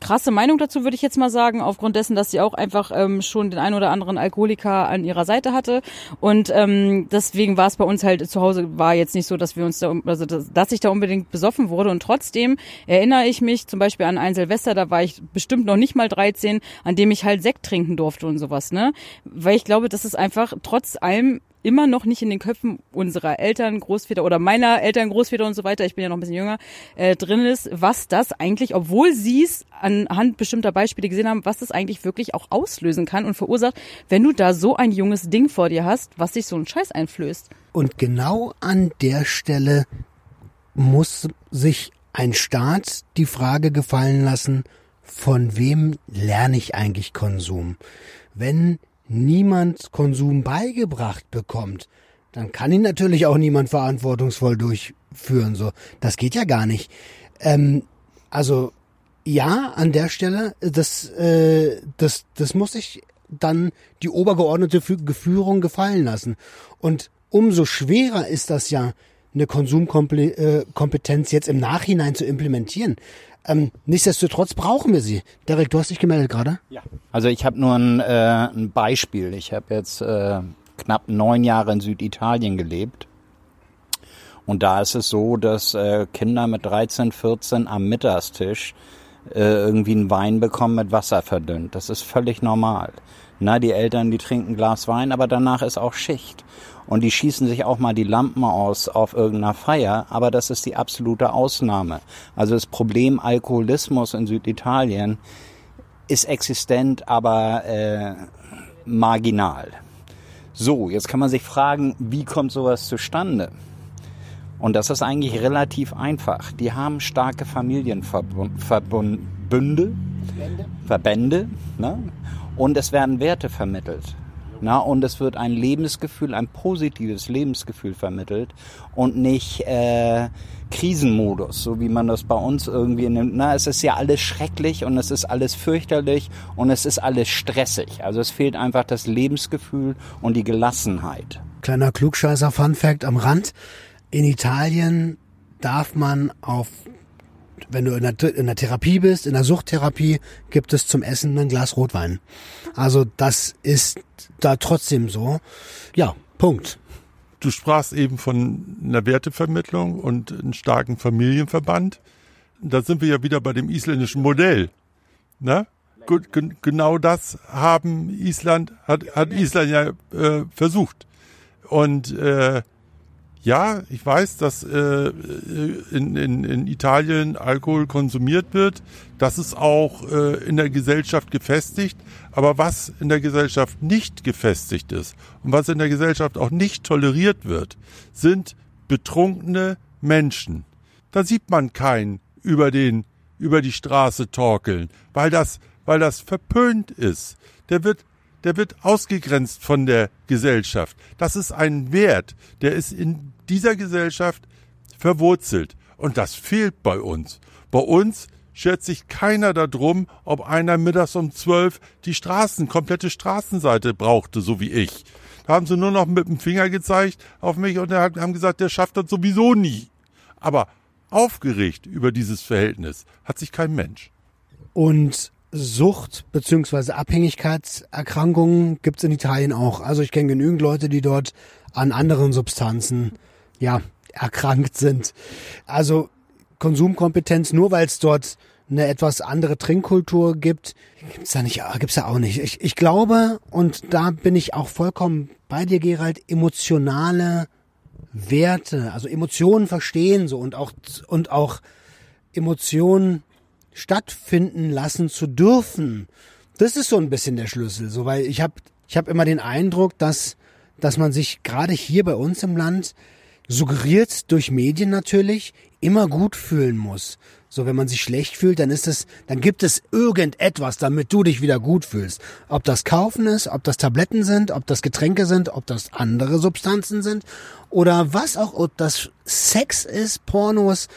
krasse Meinung dazu, würde ich jetzt mal sagen, aufgrund dessen, dass sie auch einfach ähm, schon den einen oder anderen Alkoholiker an ihrer Seite hatte. Und ähm, deswegen war es bei uns halt zu Hause, war jetzt nicht so, dass wir uns da, also dass, dass ich da unbedingt besoffen wurde. Und trotzdem erinnere ich mich zum Beispiel an ein Silvester, da war ich bestimmt noch nicht mal 13, an dem ich halt Sekt trinken durfte und sowas, ne? Weil ich glaube, das ist einfach trotz allem immer noch nicht in den Köpfen unserer Eltern, Großväter oder meiner Eltern, Großväter und so weiter, ich bin ja noch ein bisschen jünger, äh, drin ist, was das eigentlich, obwohl sie es anhand bestimmter Beispiele gesehen haben, was das eigentlich wirklich auch auslösen kann und verursacht, wenn du da so ein junges Ding vor dir hast, was sich so einen Scheiß einflößt. Und genau an der Stelle muss sich ein Staat die Frage gefallen lassen, von wem lerne ich eigentlich Konsum? Wenn niemand Konsum beigebracht bekommt, dann kann ihn natürlich auch niemand verantwortungsvoll durchführen. So, das geht ja gar nicht. Ähm, also ja, an der Stelle, das, äh, das, das muss sich dann die obergeordnete Führung gefallen lassen. Und umso schwerer ist das ja, eine Konsumkompetenz jetzt im Nachhinein zu implementieren. Ähm, nichtsdestotrotz brauchen wir sie. Derek, du hast dich gemeldet gerade? Ja. Also ich habe nur ein, äh, ein Beispiel. Ich habe jetzt äh, knapp neun Jahre in Süditalien gelebt. Und da ist es so, dass äh, Kinder mit 13, 14 am Mittagstisch äh, irgendwie einen Wein bekommen mit Wasser verdünnt. Das ist völlig normal. Na, die Eltern, die trinken ein Glas Wein, aber danach ist auch Schicht und die schießen sich auch mal die Lampen aus auf irgendeiner Feier, aber das ist die absolute Ausnahme. Also das Problem Alkoholismus in Süditalien ist existent, aber äh, marginal. So, jetzt kann man sich fragen, wie kommt sowas zustande? Und das ist eigentlich relativ einfach. Die haben starke Familienverbünde, Verbände, ne? Und es werden Werte vermittelt. Na, und es wird ein Lebensgefühl, ein positives Lebensgefühl vermittelt und nicht äh, Krisenmodus, so wie man das bei uns irgendwie nimmt. Na, es ist ja alles schrecklich und es ist alles fürchterlich und es ist alles stressig. Also es fehlt einfach das Lebensgefühl und die Gelassenheit. Kleiner Klugscheißer Fun Fact am Rand. In Italien darf man auf wenn du in der, in der Therapie bist, in der Suchttherapie, gibt es zum Essen ein Glas Rotwein. Also das ist da trotzdem so. Ja, Punkt. Du sprachst eben von einer Wertevermittlung und einem starken Familienverband. Da sind wir ja wieder bei dem isländischen Modell. Ne? Genau das haben Island, hat, hat Island ja äh, versucht. Und äh, ja, ich weiß, dass äh, in, in, in Italien Alkohol konsumiert wird. Das ist auch äh, in der Gesellschaft gefestigt. Aber was in der Gesellschaft nicht gefestigt ist und was in der Gesellschaft auch nicht toleriert wird, sind betrunkene Menschen. Da sieht man keinen über den über die Straße torkeln, weil das weil das verpönt ist. Der wird der wird ausgegrenzt von der Gesellschaft. Das ist ein Wert, der ist in dieser Gesellschaft verwurzelt. Und das fehlt bei uns. Bei uns schert sich keiner darum, ob einer mittags um zwölf die Straßen, komplette Straßenseite brauchte, so wie ich. Da haben sie nur noch mit dem Finger gezeigt auf mich und haben gesagt, der schafft das sowieso nie. Aber aufgeregt über dieses Verhältnis hat sich kein Mensch. Und Sucht bzw. Abhängigkeitserkrankungen gibt's in Italien auch. Also ich kenne genügend Leute, die dort an anderen Substanzen ja erkrankt sind. Also Konsumkompetenz, nur weil es dort eine etwas andere Trinkkultur gibt, gibt's da nicht, gibt's da auch nicht. Ich, ich glaube, und da bin ich auch vollkommen bei dir, Gerald, emotionale Werte, also Emotionen verstehen so und auch und auch Emotionen stattfinden lassen zu dürfen. Das ist so ein bisschen der Schlüssel, so weil ich habe ich habe immer den Eindruck, dass dass man sich gerade hier bei uns im Land suggeriert durch Medien natürlich immer gut fühlen muss. So, wenn man sich schlecht fühlt, dann ist es, dann gibt es irgendetwas, damit du dich wieder gut fühlst. Ob das Kaufen ist, ob das Tabletten sind, ob das Getränke sind, ob das andere Substanzen sind oder was auch, ob das Sex ist, Pornos.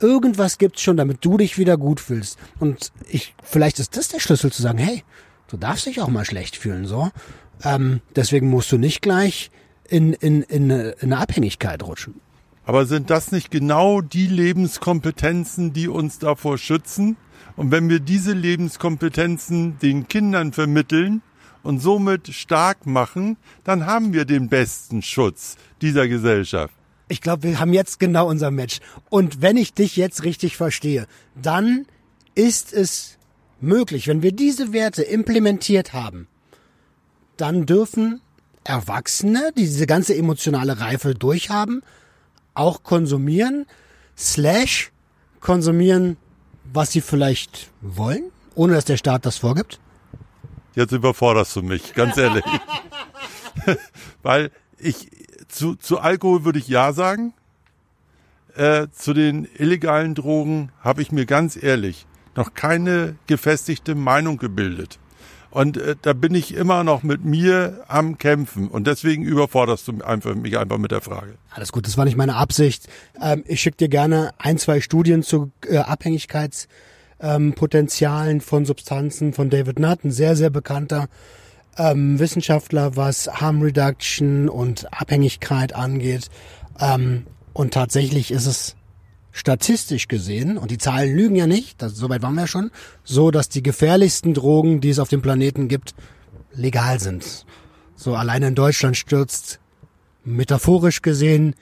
Irgendwas gibt's schon, damit du dich wieder gut fühlst. Und ich, vielleicht ist das der Schlüssel zu sagen, hey, du darfst dich auch mal schlecht fühlen, so. Ähm, deswegen musst du nicht gleich in, in, in, in eine Abhängigkeit rutschen. Aber sind das nicht genau die Lebenskompetenzen, die uns davor schützen? Und wenn wir diese Lebenskompetenzen den Kindern vermitteln und somit stark machen, dann haben wir den besten Schutz dieser Gesellschaft. Ich glaube, wir haben jetzt genau unser Match. Und wenn ich dich jetzt richtig verstehe, dann ist es möglich, wenn wir diese Werte implementiert haben, dann dürfen Erwachsene, die diese ganze emotionale Reife durchhaben, auch konsumieren, slash konsumieren, was sie vielleicht wollen, ohne dass der Staat das vorgibt? Jetzt überforderst du mich, ganz ehrlich. Weil ich, zu, zu Alkohol würde ich ja sagen. Äh, zu den illegalen Drogen habe ich mir ganz ehrlich noch keine gefestigte Meinung gebildet. Und äh, da bin ich immer noch mit mir am Kämpfen. Und deswegen überforderst du einfach, mich einfach mit der Frage. Alles gut, das war nicht meine Absicht. Ähm, ich schicke dir gerne ein, zwei Studien zu äh, Abhängigkeitspotenzialen ähm, von Substanzen von David Nutt, ein sehr, sehr bekannter ähm, Wissenschaftler, was Harm Reduction und Abhängigkeit angeht. Ähm, und tatsächlich ist es statistisch gesehen, und die Zahlen lügen ja nicht, das, soweit waren wir schon, so, dass die gefährlichsten Drogen, die es auf dem Planeten gibt, legal sind. So alleine in Deutschland stürzt metaphorisch gesehen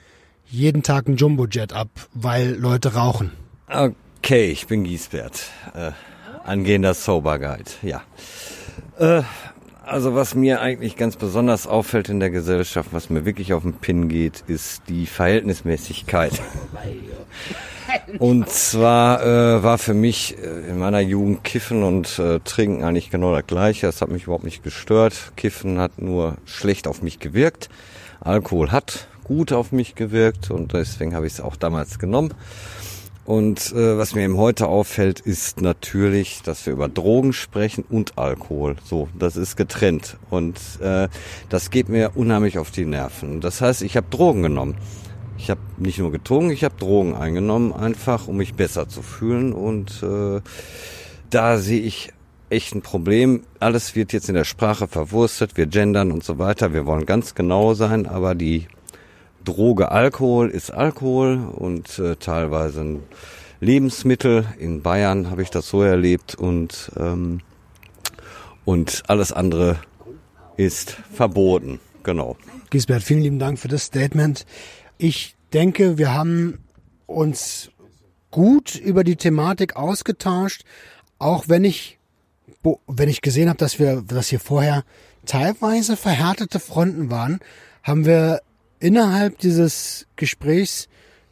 jeden Tag ein Jumbojet ab, weil Leute rauchen. Okay, ich bin Giesbert, äh, angehender Sober Guide, ja. Äh, also was mir eigentlich ganz besonders auffällt in der Gesellschaft, was mir wirklich auf den Pin geht, ist die Verhältnismäßigkeit. Und zwar äh, war für mich äh, in meiner Jugend Kiffen und äh, Trinken eigentlich genau das gleiche. Das hat mich überhaupt nicht gestört. Kiffen hat nur schlecht auf mich gewirkt. Alkohol hat gut auf mich gewirkt und deswegen habe ich es auch damals genommen. Und äh, was mir eben heute auffällt, ist natürlich, dass wir über Drogen sprechen und Alkohol. So, das ist getrennt. Und äh, das geht mir unheimlich auf die Nerven. Das heißt, ich habe Drogen genommen. Ich habe nicht nur getrunken, ich habe Drogen eingenommen, einfach um mich besser zu fühlen. Und äh, da sehe ich echt ein Problem. Alles wird jetzt in der Sprache verwurstet, wir gendern und so weiter. Wir wollen ganz genau sein, aber die Droge Alkohol ist Alkohol und äh, teilweise ein Lebensmittel. In Bayern habe ich das so erlebt und, ähm, und alles andere ist verboten. Genau. Gisbert, vielen lieben Dank für das Statement. Ich denke, wir haben uns gut über die Thematik ausgetauscht, auch wenn ich, wenn ich gesehen habe, dass wir, dass hier vorher teilweise verhärtete Fronten waren, haben wir innerhalb dieses Gesprächs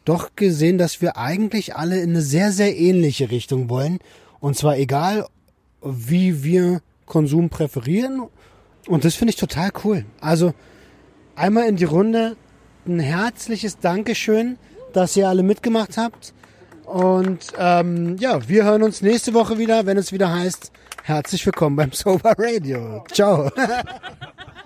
doch gesehen, dass wir eigentlich alle in eine sehr, sehr ähnliche Richtung wollen. Und zwar egal, wie wir Konsum präferieren. Und das finde ich total cool. Also einmal in die Runde ein herzliches Dankeschön, dass ihr alle mitgemacht habt. Und ähm, ja, wir hören uns nächste Woche wieder, wenn es wieder heißt, herzlich willkommen beim Sober Radio. Ciao.